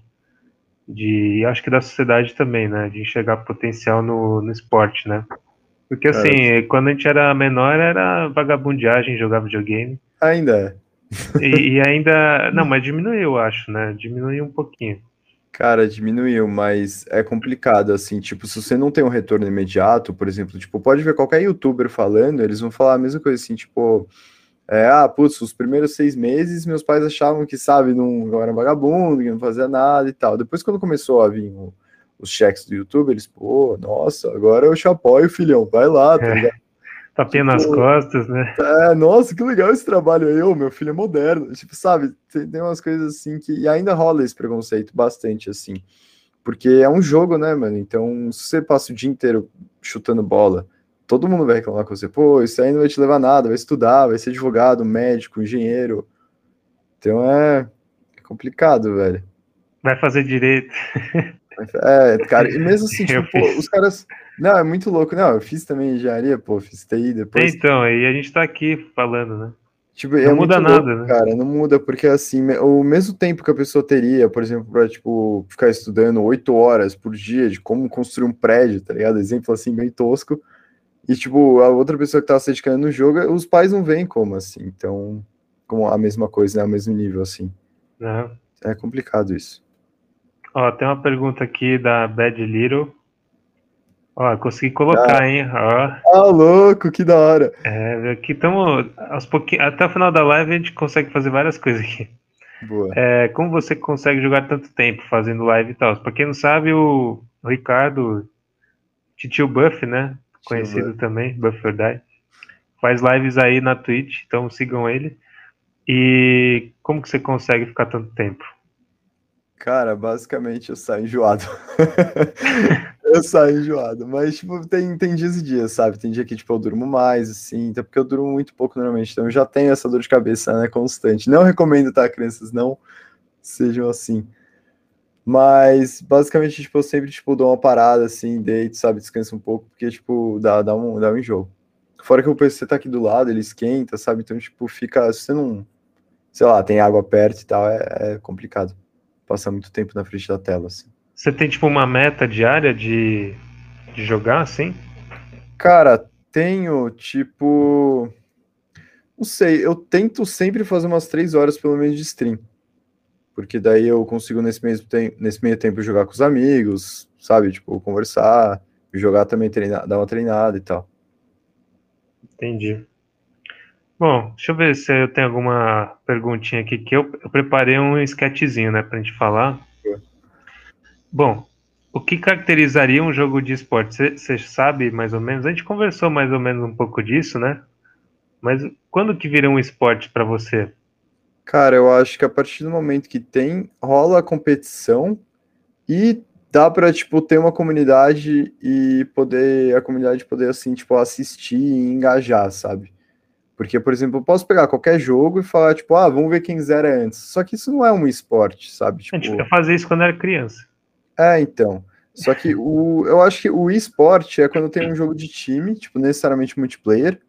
[SPEAKER 1] De, acho que da sociedade também, né? De enxergar potencial no, no esporte, né? Porque assim, é. quando a gente era menor era vagabundagem, jogar videogame.
[SPEAKER 2] Ainda
[SPEAKER 1] é. E, e ainda. Não, mas diminuiu, acho, né? Diminuiu um pouquinho.
[SPEAKER 2] Cara, diminuiu, mas é complicado, assim, tipo, se você não tem um retorno imediato, por exemplo, tipo, pode ver qualquer youtuber falando, eles vão falar a mesma coisa, assim, tipo, é, ah, putz, os primeiros seis meses meus pais achavam que, sabe, não eu era vagabundo, que não fazia nada e tal. Depois, quando começou a vir o, os cheques do YouTube, eles, pô, nossa, agora eu te apoio, filhão, vai lá, tá é. ligado?
[SPEAKER 1] Tapinha tipo, nas costas, né?
[SPEAKER 2] É, nossa, que legal esse trabalho aí, ô, meu filho é moderno. Tipo, sabe, tem, tem umas coisas assim que. E ainda rola esse preconceito bastante, assim. Porque é um jogo, né, mano? Então, se você passa o dia inteiro chutando bola, todo mundo vai reclamar com você. Pô, isso aí não vai te levar a nada, vai estudar, vai ser advogado, médico, engenheiro. Então é, é complicado, velho.
[SPEAKER 1] Vai fazer direito.
[SPEAKER 2] É, cara, e mesmo assim, tipo, pô, os caras. Não, é muito louco. Não, eu fiz também engenharia, pô, fiz TI depois.
[SPEAKER 1] Então, aí a gente tá aqui falando, né?
[SPEAKER 2] Tipo, não é muda nada, louco, né? Cara, não muda, porque assim, o mesmo tempo que a pessoa teria, por exemplo, pra, tipo, ficar estudando oito horas por dia de como construir um prédio, tá ligado? Exemplo assim, bem tosco. E, tipo, a outra pessoa que tava se dedicando no jogo, os pais não veem como, assim. Então, como a mesma coisa, né? O mesmo nível, assim.
[SPEAKER 1] Uhum.
[SPEAKER 2] É complicado isso.
[SPEAKER 1] Ó, tem uma pergunta aqui da Bad Little. Ó, consegui colocar, ah. hein? Ó.
[SPEAKER 2] Ah, louco, que da hora.
[SPEAKER 1] É, aqui estamos aos pouquinhos. Até o final da live a gente consegue fazer várias coisas aqui.
[SPEAKER 2] Boa.
[SPEAKER 1] É, como você consegue jogar tanto tempo fazendo live e tal? Pra quem não sabe, o, o Ricardo, Titio Buff, né? Conhecido Buff. também, Buff or Die, faz lives aí na Twitch, então sigam ele. E como que você consegue ficar tanto tempo?
[SPEAKER 2] Cara, basicamente eu saio enjoado. eu saio enjoado. Mas, tipo, tem, tem dias e dias, sabe? Tem dia que, tipo, eu durmo mais, assim, até porque eu durmo muito pouco normalmente. Então eu já tenho essa dor de cabeça, né? Constante. Não recomendo, tá? Crianças não sejam assim. Mas, basicamente, tipo, eu sempre, tipo, dou uma parada, assim, deito, sabe? Descanso um pouco, porque, tipo, dá, dá, um, dá um enjoo. Fora que o PC tá aqui do lado, ele esquenta, sabe? Então, tipo, fica. Se você não. Sei lá, tem água perto e tal, é, é complicado passar muito tempo na frente da tela, assim.
[SPEAKER 1] Você tem, tipo, uma meta diária de, de jogar, assim?
[SPEAKER 2] Cara, tenho, tipo... Não sei, eu tento sempre fazer umas três horas, pelo menos, de stream. Porque daí eu consigo, nesse, mesmo tempo, nesse meio tempo, jogar com os amigos, sabe? Tipo, conversar, jogar também, treinar, dar uma treinada e tal.
[SPEAKER 1] Entendi. Bom, deixa eu ver se eu tenho alguma perguntinha aqui, que eu, eu preparei um sketchzinho, né, pra gente falar. Bom, o que caracterizaria um jogo de esporte? Você sabe mais ou menos? A gente conversou mais ou menos um pouco disso, né? Mas quando que vira um esporte para você?
[SPEAKER 2] Cara, eu acho que a partir do momento que tem, rola a competição e dá para tipo ter uma comunidade e poder a comunidade poder assim, tipo assistir e engajar, sabe? Porque, por exemplo, eu posso pegar qualquer jogo e falar, tipo, ah, vamos ver quem zera antes. Só que isso não é um esporte, sabe?
[SPEAKER 1] Tipo... A gente tipo fazer isso quando era criança.
[SPEAKER 2] É, então. Só que o, eu acho que o esporte é quando tem um jogo de time, tipo, necessariamente multiplayer,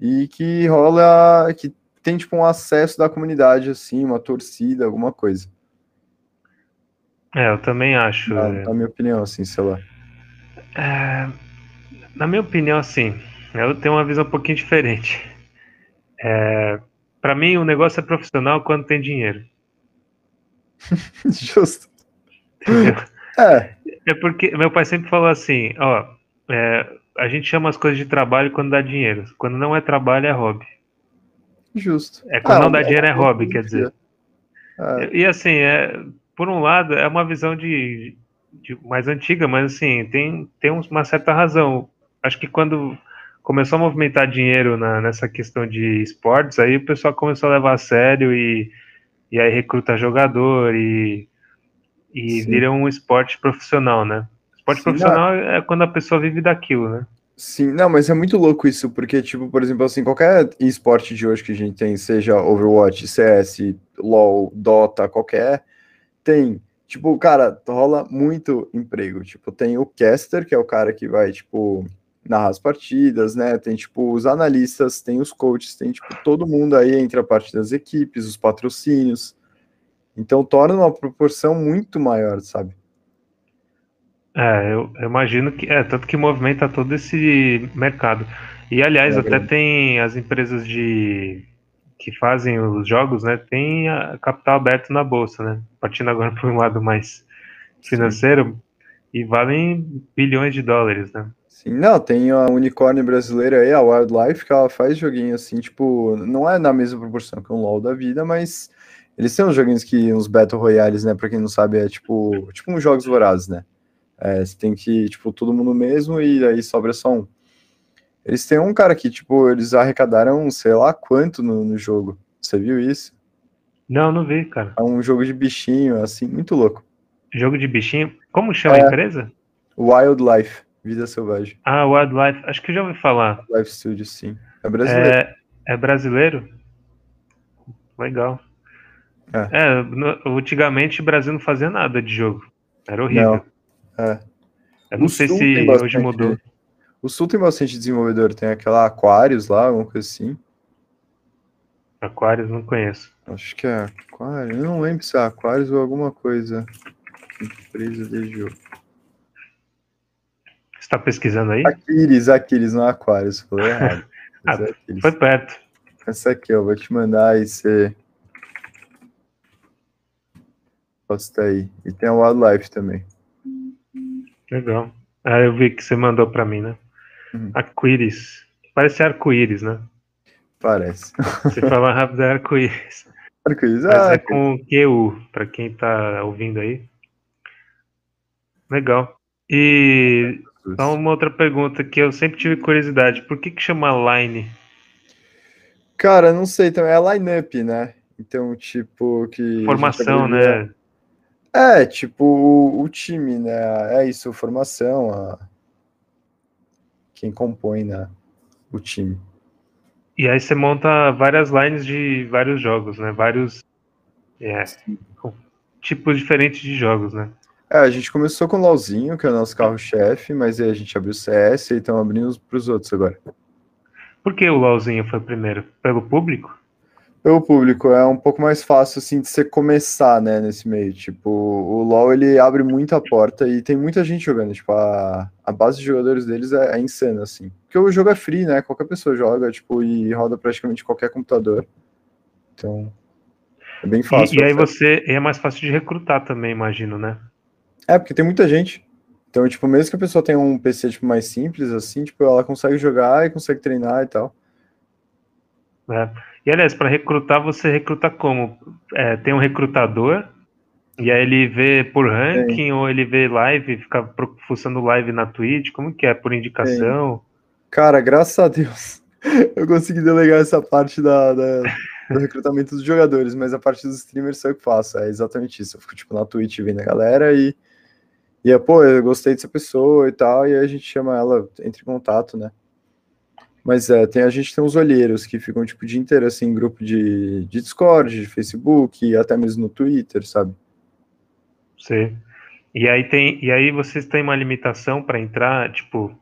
[SPEAKER 2] e que rola. que tem tipo um acesso da comunidade, assim, uma torcida, alguma coisa.
[SPEAKER 1] É, eu também acho.
[SPEAKER 2] Na,
[SPEAKER 1] é.
[SPEAKER 2] na minha opinião, assim, sei lá.
[SPEAKER 1] É, na minha opinião, assim, eu tenho uma visão um pouquinho diferente. É, para mim, o negócio é profissional quando tem dinheiro.
[SPEAKER 2] Justo. É,
[SPEAKER 1] É porque meu pai sempre falou assim, ó, é, a gente chama as coisas de trabalho quando dá dinheiro. Quando não é trabalho, é hobby.
[SPEAKER 2] Justo.
[SPEAKER 1] É quando
[SPEAKER 2] Ah,
[SPEAKER 1] não dá
[SPEAKER 2] é
[SPEAKER 1] dinheiro, é
[SPEAKER 2] uma
[SPEAKER 1] hobby, quer dizer.
[SPEAKER 2] É,
[SPEAKER 1] E assim, é, por um lado, é uma visão de, de- mais antiga, mas assim, tem, tem uma certa razão. Acho que quando começou a movimentar dinheiro na- nessa questão de esportes, aí o pessoal começou a levar a sério e, e aí recruta jogador e, e
[SPEAKER 2] Sim.
[SPEAKER 1] vira um esporte profissional, né? Esporte
[SPEAKER 2] Sim,
[SPEAKER 1] profissional é quando a pessoa vive daquilo, né?
[SPEAKER 2] Sim, não, mas é muito louco isso, porque, tipo, por exemplo, assim, qualquer esporte de hoje que a gente tem, seja Overwatch, CS, LoL, Dota, qualquer, tem, tipo, cara, rola muito emprego. Tipo, tem o caster, que é o cara que vai, tipo, narrar as partidas, né? Tem, tipo, os analistas, tem os coaches, tem, tipo, todo mundo aí entre a parte das equipes, os patrocínios. Então, torna uma proporção muito maior, sabe?
[SPEAKER 1] É, eu, eu imagino que é tanto que movimenta todo esse mercado. E aliás,
[SPEAKER 2] É
[SPEAKER 1] até
[SPEAKER 2] grande.
[SPEAKER 1] tem as empresas de que fazem os jogos, né? Tem a capital aberto na bolsa, né? Partindo agora para um lado mais financeiro e valem bilhões de dólares, né?
[SPEAKER 2] Sim, não, tem a unicórnio brasileira aí, a Wildlife, que ela faz joguinho assim, tipo, não é na mesma proporção que um LoL da vida, mas eles têm uns joguinhos que, uns Battle Royales, né, pra quem não sabe, é tipo, tipo uns jogos vorazes, né, é, você tem que, tipo, todo mundo mesmo e aí sobra só um. Eles têm um cara que, tipo, eles arrecadaram sei lá quanto no, no jogo, você viu isso?
[SPEAKER 1] Não, não vi, cara.
[SPEAKER 2] É um jogo de bichinho, assim, muito louco.
[SPEAKER 1] Jogo de bichinho. Como chama
[SPEAKER 2] É.
[SPEAKER 1] a empresa?
[SPEAKER 2] Wildlife, Vida Selvagem,
[SPEAKER 1] Ah, Wildlife. Acho que eu já ouvi falar.
[SPEAKER 2] Life Studio, sim. É brasileiro.
[SPEAKER 1] É, é brasileiro? Legal.
[SPEAKER 2] É.
[SPEAKER 1] É, antigamente o Brasil não fazia nada de jogo. Era horrível.
[SPEAKER 2] Não, é.
[SPEAKER 1] Eu não
[SPEAKER 2] O
[SPEAKER 1] sei se hoje mudou.
[SPEAKER 2] O Sul tem bastante desenvolvedor, tem aquela Aquarius lá, alguma coisa assim.
[SPEAKER 1] Aquários não conheço.
[SPEAKER 2] Acho que é Aquarius, eu não lembro se é Aquarius ou alguma coisa. Empresa de jogo.
[SPEAKER 1] Você tá pesquisando aí?
[SPEAKER 2] Aquiles, Aquiles, não é Aquarius, falei errado. Mas é.
[SPEAKER 1] Foi perto.
[SPEAKER 2] Essa aqui, ó, vou te mandar e você. Posta aí. E tem a Wildlife também.
[SPEAKER 1] Legal. Ah, eu vi que você mandou pra mim, né?
[SPEAKER 2] Uhum.
[SPEAKER 1] Arco-íris. Parece arco-íris, né?
[SPEAKER 2] Parece.
[SPEAKER 1] Você fala rápido é arco-íris.
[SPEAKER 2] Arco-íris,
[SPEAKER 1] Mas
[SPEAKER 2] ah,
[SPEAKER 1] é com QU, pra quem tá ouvindo aí. Legal. E só uma outra pergunta que eu sempre tive curiosidade. Por que que chama Line?
[SPEAKER 2] Cara, não sei, também é line-up, né? Então, tipo, que.
[SPEAKER 1] Formação,
[SPEAKER 2] abrevia-
[SPEAKER 1] né?
[SPEAKER 2] É, tipo, o, o time, né? É isso, formação, a... quem compõe, né? O time.
[SPEAKER 1] E aí você monta várias lines de vários jogos, né? Vários é, tipos diferentes de jogos, né?
[SPEAKER 2] É, a gente começou com o LOLzinho, que é o nosso carro-chefe, mas aí a gente abriu o CS e estão abrindo para os outros agora.
[SPEAKER 1] Por que o LoLzinho foi primeiro? Pelo público?
[SPEAKER 2] Pelo público, é um pouco mais fácil, assim, de você começar, né, nesse meio. Tipo, o LoL, ele abre muita porta e tem muita gente jogando. Tipo, a, a base de jogadores deles é, é insana, assim. Porque o jogo é free, né, qualquer pessoa joga, tipo, e roda praticamente qualquer computador. Então, é bem fácil.
[SPEAKER 1] E, e aí você é mais fácil de recrutar também, imagino, né?
[SPEAKER 2] É, porque tem muita gente. Então, tipo, mesmo que a pessoa tenha um PC, tipo, mais simples, assim, tipo, ela consegue jogar e consegue treinar e tal.
[SPEAKER 1] É. E aliás, para recrutar, você recruta como? É, tem um recrutador, e aí ele vê por ranking, ou ele vê live, fica fuçando live na Twitch, como que é? Por indicação?
[SPEAKER 2] Cara, graças a Deus, eu consegui delegar essa parte da, da- do recrutamento dos jogadores, mas a parte dos streamers sou eu que faço. É exatamente isso. Eu fico, tipo, na Twitch vendo a galera e, e é, pô, eu gostei dessa pessoa e tal, e aí a gente chama ela, entra em contato, né? Mas é, tem, a gente tem uns olheiros que ficam, tipo, o dia inteiro, assim, em grupo de, de Discord, de Facebook, e até mesmo no Twitter, sabe?
[SPEAKER 1] Sei. E aí tem, e aí vocês têm uma limitação para entrar, tipo,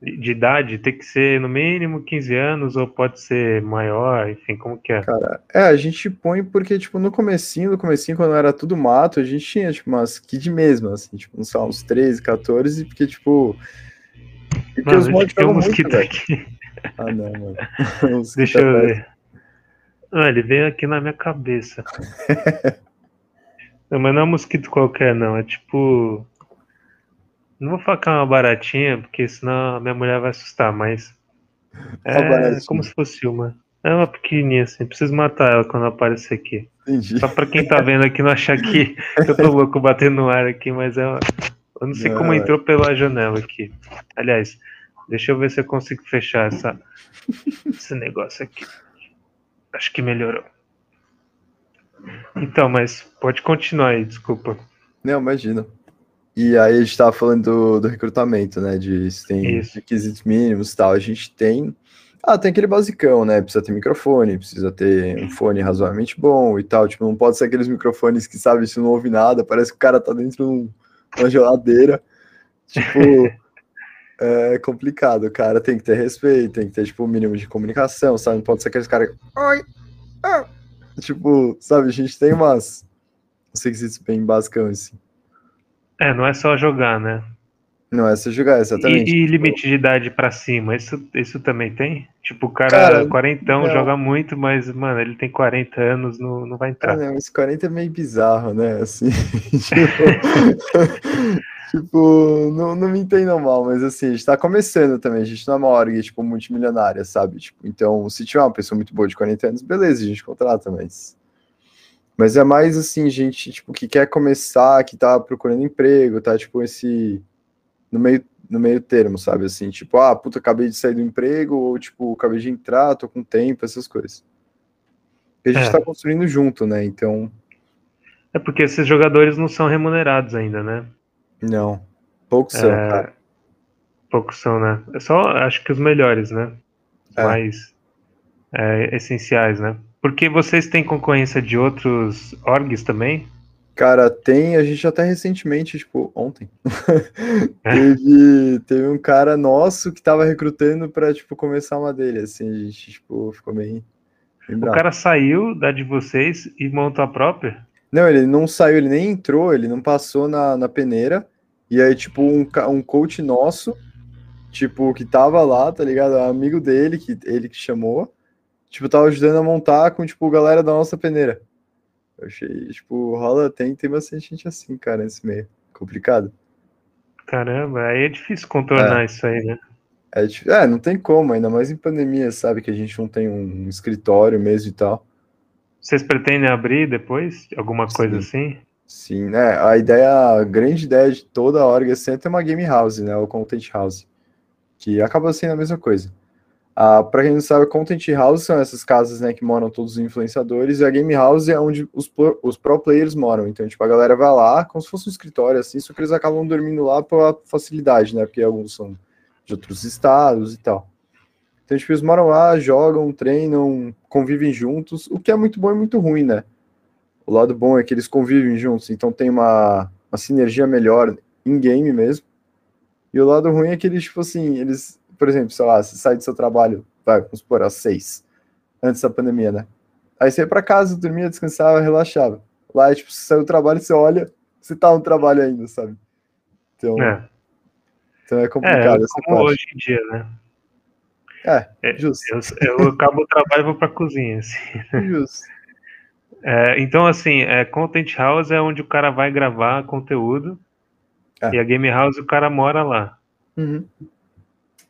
[SPEAKER 1] de idade tem que ser no mínimo 15 anos ou pode ser maior, enfim, como que é?
[SPEAKER 2] Cara, é, a gente põe porque, tipo, no comecinho, no comecinho, quando era tudo mato, a gente tinha, tipo, umas kid mesmo, assim, tipo, uns, uns 13, 14, porque, tipo...
[SPEAKER 1] Porque mano, os mods mosquito muito, aqui.
[SPEAKER 2] Ah, não, mano.
[SPEAKER 1] Deixa eu ver. Ah, ele veio aqui na minha cabeça. não, mas não é um mosquito qualquer, não. É tipo não vou falar que é uma baratinha, porque senão a minha mulher vai assustar, mas. É como se fosse uma. É uma pequenininha assim, preciso matar ela quando aparecer aqui.
[SPEAKER 2] Entendi.
[SPEAKER 1] Só pra quem tá vendo aqui não achar que eu tô louco batendo no ar aqui, mas é uma... Eu não sei não, como é. entrou pela janela aqui. Aliás, deixa eu ver se eu consigo fechar essa... esse negócio aqui. Acho que melhorou. Então, mas pode continuar aí, desculpa.
[SPEAKER 2] Não, imagina. E aí a gente estava falando do, do, recrutamento, né? De se tem Isso. requisitos mínimos e tal. A gente tem. Ah, tem aquele basicão, né? Precisa ter microfone, precisa ter um fone razoavelmente bom e tal. Tipo, não pode ser aqueles microfones que, sabe, se não ouve nada, parece que o cara tá dentro de uma geladeira. Tipo, é complicado. Cara tem que ter respeito, tem que ter, tipo, o um mínimo de comunicação, sabe? Não pode ser aqueles caras. Oi! Ah! Tipo, sabe, a gente tem umas. Uns requisitos bem basicão, assim.
[SPEAKER 1] É, não é só jogar, né?
[SPEAKER 2] Não é só jogar, exatamente.
[SPEAKER 1] E, e limite de idade pra cima, isso, isso também tem? Tipo, o cara, cara quarentão não. joga muito, mas, mano, ele tem 40 anos, não, não vai entrar. Ah,
[SPEAKER 2] não, esse 40 é meio bizarro, né? Assim, tipo, tipo, não, não me entendam mal, mas assim, a gente tá começando também, a gente não é uma org, tipo, multimilionária, sabe? Tipo, então, se tiver uma pessoa muito boa de 40 anos, beleza, a gente contrata, mas mas é mais assim, gente, tipo, que quer começar, que tá procurando emprego, tá, tipo, esse. No meio, no meio termo, sabe? Assim, tipo, ah, puta, acabei de sair do emprego, ou tipo, acabei de entrar, tô com tempo, essas coisas. E a gente é. tá construindo junto, né? Então.
[SPEAKER 1] É porque esses jogadores não são remunerados ainda, né?
[SPEAKER 2] Não. Poucos são, é... cara.
[SPEAKER 1] Poucos são, né? É só, acho que os melhores, né? Os é. mais é, essenciais, né? Porque vocês têm concorrência de outros orgs também?
[SPEAKER 2] Cara, tem, a gente até recentemente, tipo, ontem, teve, teve um cara nosso que tava recrutando pra, tipo, começar uma dele, assim, a gente, tipo, ficou bem,
[SPEAKER 1] bem O cara saiu da de vocês e montou a própria?
[SPEAKER 2] Não, ele não saiu, ele nem entrou, ele não passou na, na peneira, e aí, tipo, um, um coach nosso, tipo, que tava lá, tá ligado, amigo dele, que ele que chamou, tipo, tava ajudando a montar com, tipo, galera da nossa peneira. Eu achei, tipo, rola, tem, tem bastante gente assim, cara, nesse meio. Complicado.
[SPEAKER 1] Caramba, aí é difícil contornar é. isso aí, né?
[SPEAKER 2] É, é, não tem como, ainda mais em pandemia, sabe? Que a gente não tem um escritório mesmo e tal.
[SPEAKER 1] Vocês pretendem abrir depois? Alguma coisa Sim. assim?
[SPEAKER 2] Sim, né? A ideia, a grande ideia de toda a org assim, é ter uma game house, né? O content house. Que acaba sendo a mesma coisa. Uh, para quem não sabe, Content House são essas casas né, que moram todos os influenciadores, e a Game House é onde os, pro, os pro players moram. Então, tipo, a galera vai lá, como se fosse um escritório, assim, só que eles acabam dormindo lá pela facilidade, né? Porque alguns são de outros estados e tal. Então, tipo, eles moram lá, jogam, treinam, convivem juntos, o que é muito bom e muito ruim, né? O lado bom é que eles convivem juntos, então tem uma, uma sinergia melhor em game mesmo. E o lado ruim é que eles, tipo assim, eles por exemplo, sei lá, você sai do seu trabalho, vai, vamos supor, às seis, antes da pandemia, né? Aí você ia pra casa, dormia, descansava, relaxava. Lá, tipo, você saiu do trabalho, você olha, você tá no trabalho ainda, sabe? Então é, então é complicado.
[SPEAKER 1] É, como hoje em dia, né?
[SPEAKER 2] É, é justo.
[SPEAKER 1] Eu, eu acabo o trabalho e vou pra cozinha, assim.
[SPEAKER 2] Justo.
[SPEAKER 1] É, então, assim, é, Content House é onde o cara vai gravar conteúdo é. e a Game House o cara mora lá.
[SPEAKER 2] Uhum.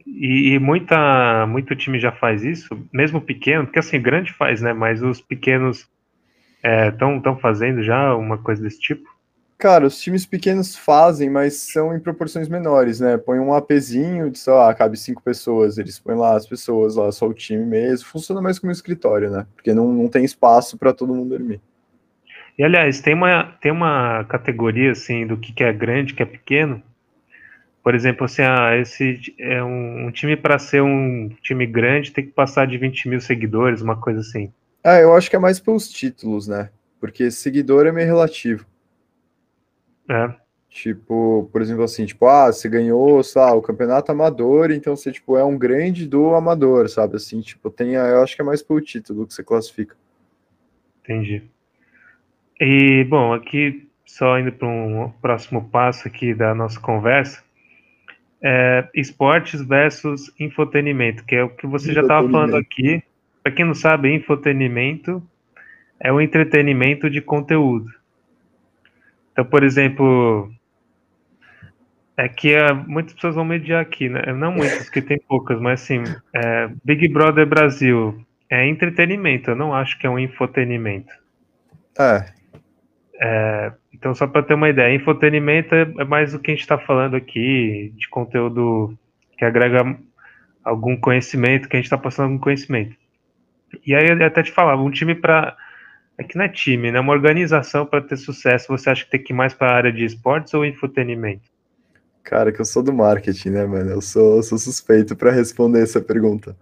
[SPEAKER 1] E, e, muita, muito time já faz isso, mesmo pequeno, porque assim, grande faz, né? Mas os pequenos estão é, tão fazendo já uma coisa desse tipo?
[SPEAKER 2] Cara, os times pequenos fazem, mas são em proporções menores, né? Põe um APzinho de, sei lá, cabe cinco pessoas, eles põem lá as pessoas, lá só o time mesmo. Funciona mais como um escritório, né? Porque não, não tem espaço para todo mundo dormir.
[SPEAKER 1] E aliás, tem uma, tem uma categoria assim do que, que é grande, que é pequeno, por exemplo, assim, ah, esse é um, um time para ser um time grande tem que passar de 20 mil seguidores, uma coisa assim.
[SPEAKER 2] Ah, eu acho que é mais pelos títulos, né? Porque seguidor é meio relativo.
[SPEAKER 1] É.
[SPEAKER 2] Tipo, por exemplo, assim, tipo, ah, você ganhou, sei lá, o campeonato amador, então você, tipo, é um grande do amador, sabe? Assim, tipo, tem, eu acho que é mais pelo título que você classifica.
[SPEAKER 1] Entendi. E, bom, aqui, só indo para um próximo passo aqui da nossa conversa, é, esportes versus infotenimento, que é o que você já estava falando aqui. Para quem não sabe, infotenimento é o entretenimento de conteúdo. Então, por exemplo, é que é, muitas pessoas vão mediar aqui, né? Não muitas, que tem poucas, mas assim, é, Big Brother Brasil é entretenimento, eu não acho que é um infotenimento.
[SPEAKER 2] É.
[SPEAKER 1] é então, só para ter uma ideia, infotenimento é, é mais o que a gente está falando aqui, de conteúdo que agrega algum conhecimento, que a gente está passando algum conhecimento. E aí eu até te falava, um time para. É que não é time, né? Uma organização para ter sucesso, você acha que tem que ir mais para a área de esportes ou infotenimento?
[SPEAKER 2] Cara, que eu sou do marketing, né, mano? Eu sou, sou suspeito para responder essa pergunta.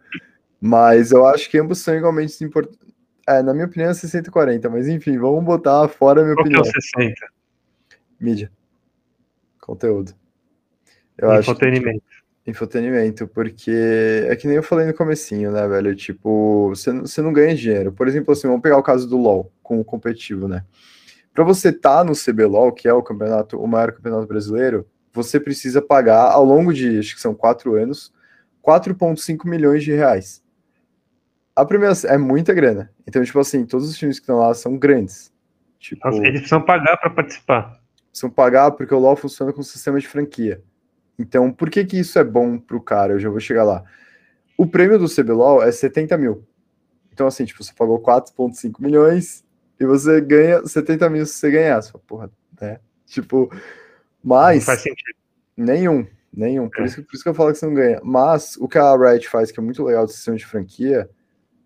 [SPEAKER 2] Mas eu acho que ambos são igualmente importantes. É, na minha opinião é 60 40, mas enfim, vamos botar fora a minha
[SPEAKER 1] Qual
[SPEAKER 2] opinião.
[SPEAKER 1] Que é o 60?
[SPEAKER 2] Mídia. Conteúdo.
[SPEAKER 1] Eu Infotenimento.
[SPEAKER 2] Acho que, infotenimento, porque é que nem eu falei no comecinho, né, velho? Tipo, você, você não ganha dinheiro. Por exemplo, assim, vamos pegar o caso do LoL com o competitivo, né? Para você estar tá no CBLOL, que é o campeonato, o maior campeonato brasileiro, você precisa pagar ao longo de, acho que são quatro anos, 4,5 milhões de reais a primeira é muita grana. Então, tipo assim, todos os times que estão lá são grandes. Tipo,
[SPEAKER 1] Nossa, eles precisam pagar para participar.
[SPEAKER 2] Precisam pagar porque o LoL funciona com um sistema de franquia. Então, por que que isso é bom pro cara? Eu já vou chegar lá. O prêmio do CBLOL é 70 mil. Então, assim, tipo, você pagou 4,5 milhões e você ganha 70 mil se você ganhar. Você fala, porra, né? Tipo, mas. Não
[SPEAKER 1] faz sentido.
[SPEAKER 2] Nenhum, nenhum. Por, é. isso, por isso que eu falo que você não ganha. Mas o que a Riot faz, que é muito legal do sistema de franquia,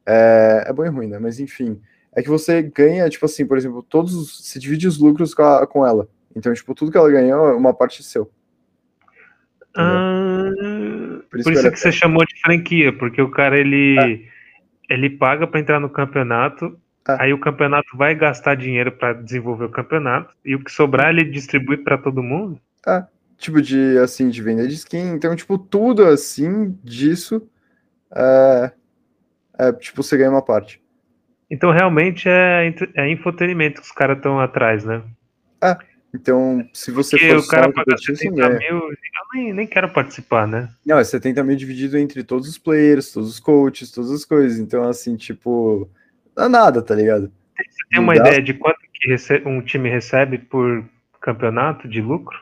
[SPEAKER 2] é, é bom e ruim, né? Mas enfim, é que você ganha, tipo assim, por exemplo, todos os, você divide os lucros com, a, com ela. Então, tipo, tudo que ela ganhou, uma parte é seu.
[SPEAKER 1] Ah, por isso, por isso que, que você chamou de franquia, porque o cara ele, é. ele paga para entrar no campeonato, é. aí o campeonato vai gastar dinheiro para desenvolver o campeonato e o que sobrar ele distribui para todo mundo.
[SPEAKER 2] É, tipo de assim de venda de skin, então tipo tudo assim disso é, é, tipo, você ganha uma parte.
[SPEAKER 1] Então realmente é, é infotenimento que os caras estão atrás, né?
[SPEAKER 2] É. Então, se você
[SPEAKER 1] Porque for o cara paga 70 mil, eu nem, nem quero participar, né?
[SPEAKER 2] Não, é 70 mil dividido entre todos os players, todos os coaches, todas as coisas. Então, assim, tipo, não é nada, tá ligado?
[SPEAKER 1] Você tem uma ideia de quanto que um time recebe por campeonato de lucro?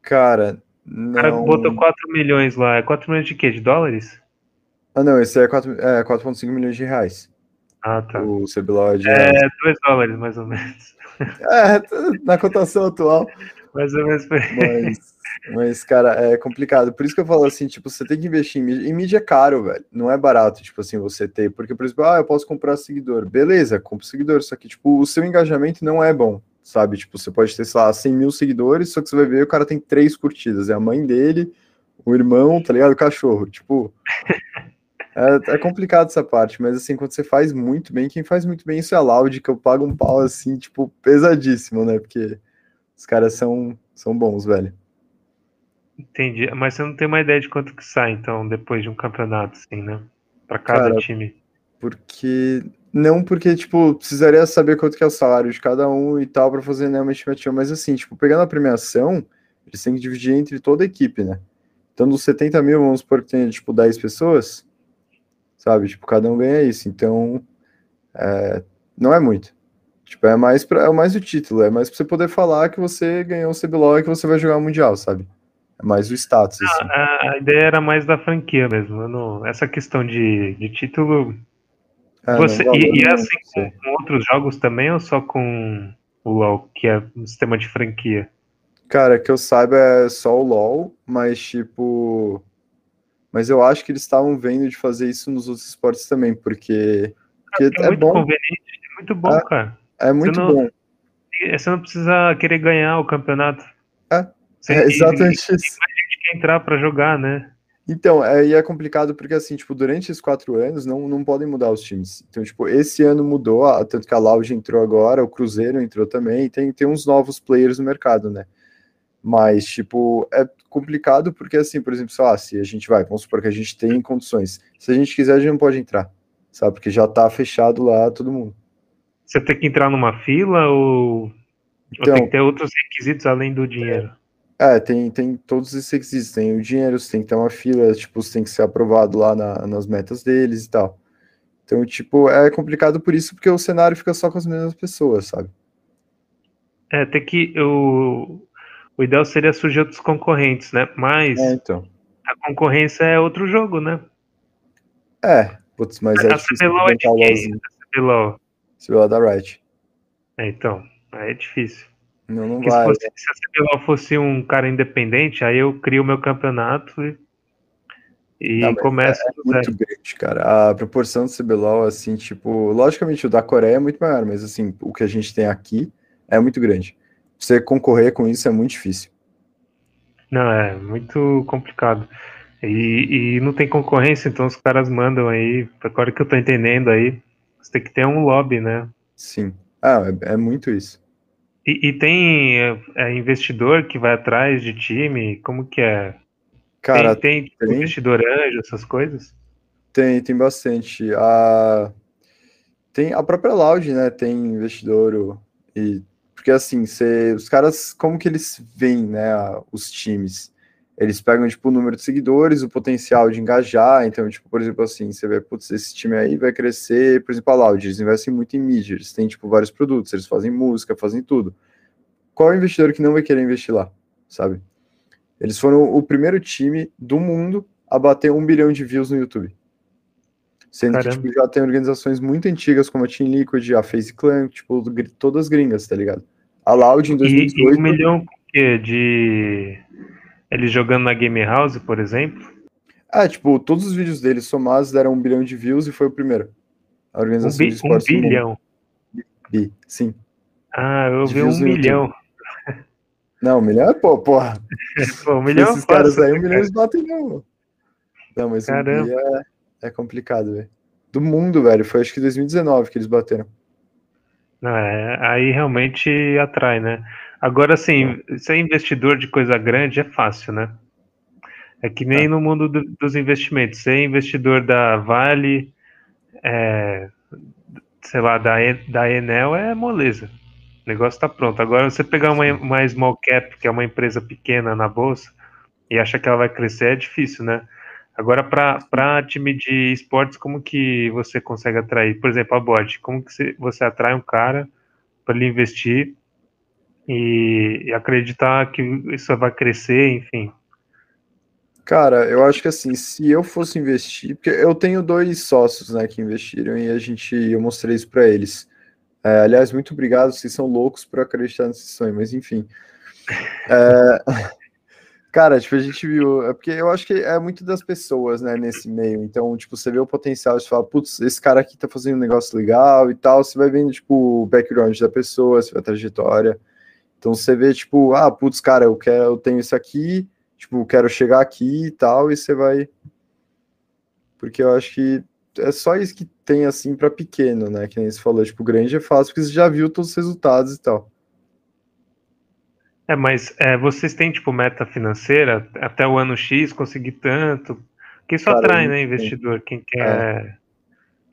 [SPEAKER 2] Cara, não... O cara
[SPEAKER 1] botou 4 milhões lá. É 4 milhões de quê? De dólares?
[SPEAKER 2] Ah, não, esse é 4,5 é milhões de reais.
[SPEAKER 1] Ah, tá.
[SPEAKER 2] O CBLOL
[SPEAKER 1] é de. É, 2 dólares, mais ou menos.
[SPEAKER 2] É, na cotação atual.
[SPEAKER 1] Mais ou menos
[SPEAKER 2] mas, mas, cara, é complicado. Por isso que eu falo assim, tipo, você tem que investir em mídia. E mídia é caro, velho. Não é barato, tipo assim, você ter. Porque, por exemplo, ah, eu posso comprar seguidor. Beleza, compra seguidor. Só que, tipo, o seu engajamento não é bom, sabe? Tipo, você pode ter, sei lá, 100 mil seguidores, só que você vai ver o cara tem três curtidas. É a mãe dele, o irmão, tá ligado? O cachorro. Tipo. É, é, complicado essa parte, mas assim, quando você faz muito bem, quem faz muito bem isso é a Loud, que eu pago um pau assim, tipo, pesadíssimo, né? Porque os caras são, são bons, velho.
[SPEAKER 1] Entendi, mas você não tem uma ideia de quanto que sai, então, depois de um campeonato, assim, né? Pra cada Cara, time.
[SPEAKER 2] Porque. Não, porque, tipo, precisaria saber quanto que é o salário de cada um e tal, para fazer né, uma estimativa, mas assim, tipo, pegando a premiação, eles têm que dividir entre toda a equipe, né? Então, dos 70 mil, vamos supor que tenha, tipo, 10 pessoas, sabe? Tipo, cada um ganha isso. Então, é, não é muito. Tipo, é mais, pra, é mais o título, é mais pra você poder falar que você ganhou o CBLOL e que você vai jogar o Mundial, sabe? É mais o status.
[SPEAKER 1] Ah, assim. A, a, ideia era mais da franquia mesmo. Não, essa questão de, de título. É, você, não, e, e é assim com, com, outros jogos também ou só com o LoL, que é um sistema de franquia?
[SPEAKER 2] Cara, que eu saiba é só o LoL, mas tipo mas eu acho que eles estavam vendo de fazer isso nos outros esportes também, porque, porque
[SPEAKER 1] é, é, muito bom. conveniente, é muito bom, é, cara.
[SPEAKER 2] É muito
[SPEAKER 1] não,
[SPEAKER 2] bom.
[SPEAKER 1] Você não precisa querer ganhar o campeonato.
[SPEAKER 2] É, você, é exatamente isso. Tem
[SPEAKER 1] mais gente que entrar para jogar, né?
[SPEAKER 2] Então, é, e é complicado porque, assim, tipo, durante esses quatro anos não, não podem mudar os times. Então, tipo, esse ano mudou, tanto que a Loud entrou agora, o Cruzeiro entrou também, e tem, tem uns novos players no mercado, né? Mas, tipo, é complicado porque, assim, por exemplo, sei lá, se a gente vai, vamos supor que a gente tem condições. Se a gente quiser, a gente não pode entrar, sabe? Porque já tá fechado lá todo mundo.
[SPEAKER 1] Você tem que entrar numa fila ou, então, ou tem então que ter outros requisitos além do dinheiro?
[SPEAKER 2] É, tem, tem todos esses requisitos. Tem o dinheiro, você tem que ter uma fila, tipo, você tem que ser aprovado lá na, nas metas deles e tal. Então, tipo, é complicado por isso, porque o cenário fica só com as mesmas pessoas, sabe?
[SPEAKER 1] É, tem que. O, o ideal seria surgir outros concorrentes, né? Mas
[SPEAKER 2] é, então.
[SPEAKER 1] a concorrência é outro jogo, né?
[SPEAKER 2] É, putz, mas é a difícil
[SPEAKER 1] CBLOL é de quem? A CBLOL.
[SPEAKER 2] CBLOL da Riot.
[SPEAKER 1] É, então, aí é difícil.
[SPEAKER 2] Não, não Porque vai. Se, fosse,
[SPEAKER 1] se a CBLOL fosse um cara independente, aí eu crio o meu campeonato e, e não, começo.
[SPEAKER 2] É, é muito grande, cara. A proporção do CBLOL, assim, tipo, logicamente o da Coreia é muito maior, mas assim, o que a gente tem aqui é muito grande. Você concorrer com isso é muito difícil.
[SPEAKER 1] Não, é muito complicado. E, e não tem concorrência, então os caras mandam aí, agora que eu tô entendendo aí, você tem que ter um lobby, né?
[SPEAKER 2] Sim. Ah, é, é muito isso.
[SPEAKER 1] E, e tem é, é, investidor que vai atrás de time? Como que é?
[SPEAKER 2] Cara,
[SPEAKER 1] tem, tem, tem investidor anjo, essas coisas?
[SPEAKER 2] Tem, tem bastante. A, tem a própria Loud, né? Tem investidor e porque assim, cê, os caras, como que eles veem, né, os times? Eles pegam, tipo, o número de seguidores, o potencial de engajar, então, tipo, por exemplo, assim, você vê, putz, esse time aí vai crescer, por exemplo, a Loud, eles investem muito em mídia, eles têm, tipo, vários produtos, eles fazem música, fazem tudo. Qual é o investidor que não vai querer investir lá, sabe? Eles foram o primeiro time do mundo a bater um bilhão de views no YouTube. Sendo Caramba. que tipo, já tem organizações muito antigas como a Team Liquid, a FaZe Clan, tipo, todas gringas, tá ligado? A Loud em 2018. E,
[SPEAKER 1] e um milhão de. Eles jogando na Game House, por exemplo?
[SPEAKER 2] Ah, tipo, todos os vídeos deles somados deram um bilhão de views e foi o primeiro. A organização um, bi, de esportes.
[SPEAKER 1] Um bilhão.
[SPEAKER 2] Bi, sim.
[SPEAKER 1] Ah, eu vi um milhão.
[SPEAKER 2] Não, um milhão é pô, porra.
[SPEAKER 1] pô, um milhão
[SPEAKER 2] Esses caras aí, um milhão eles batem não. Não, mas Caramba. um é, é complicado, velho. Do mundo, velho. Foi acho que 2019 que eles bateram.
[SPEAKER 1] É, aí realmente atrai, né? Agora, assim, ser investidor de coisa grande é fácil, né? É que nem é. no mundo do, dos investimentos. Ser investidor da Vale, é, sei lá, da, da Enel é moleza. O negócio tá pronto. Agora, você pegar uma, uma small cap, que é uma empresa pequena na bolsa, e achar que ela vai crescer, é difícil, né? Agora, para time de esportes, como que você consegue atrair? Por exemplo, a bot, como que você atrai um cara para ele investir e, e, acreditar que isso vai crescer, enfim?
[SPEAKER 2] Cara, eu acho que assim, se eu fosse investir, porque eu tenho dois sócios, né, que investiram e a gente, eu mostrei isso para eles. É, aliás, muito obrigado, vocês são loucos por acreditar nesse sonho, mas enfim. É, Cara, tipo, a gente viu. É porque eu acho que é muito das pessoas, né, nesse meio. Então, tipo, você vê o potencial, você fala, putz, esse cara aqui tá fazendo um negócio legal e tal. Você vai vendo, tipo, o background da pessoa, você vê a trajetória. Então, você vê, tipo, ah, putz, cara, eu quero, eu tenho isso aqui, tipo, quero chegar aqui e tal, e você vai. Porque eu acho que é só isso que tem, assim, para pequeno, né? Que nem você falou, tipo, grande é fácil, porque você já viu todos os resultados e tal.
[SPEAKER 1] É, mas é, vocês têm, tipo, meta financeira até o ano X, conseguir tanto. Que isso Cara, atrai, né, investidor, quem quer, é.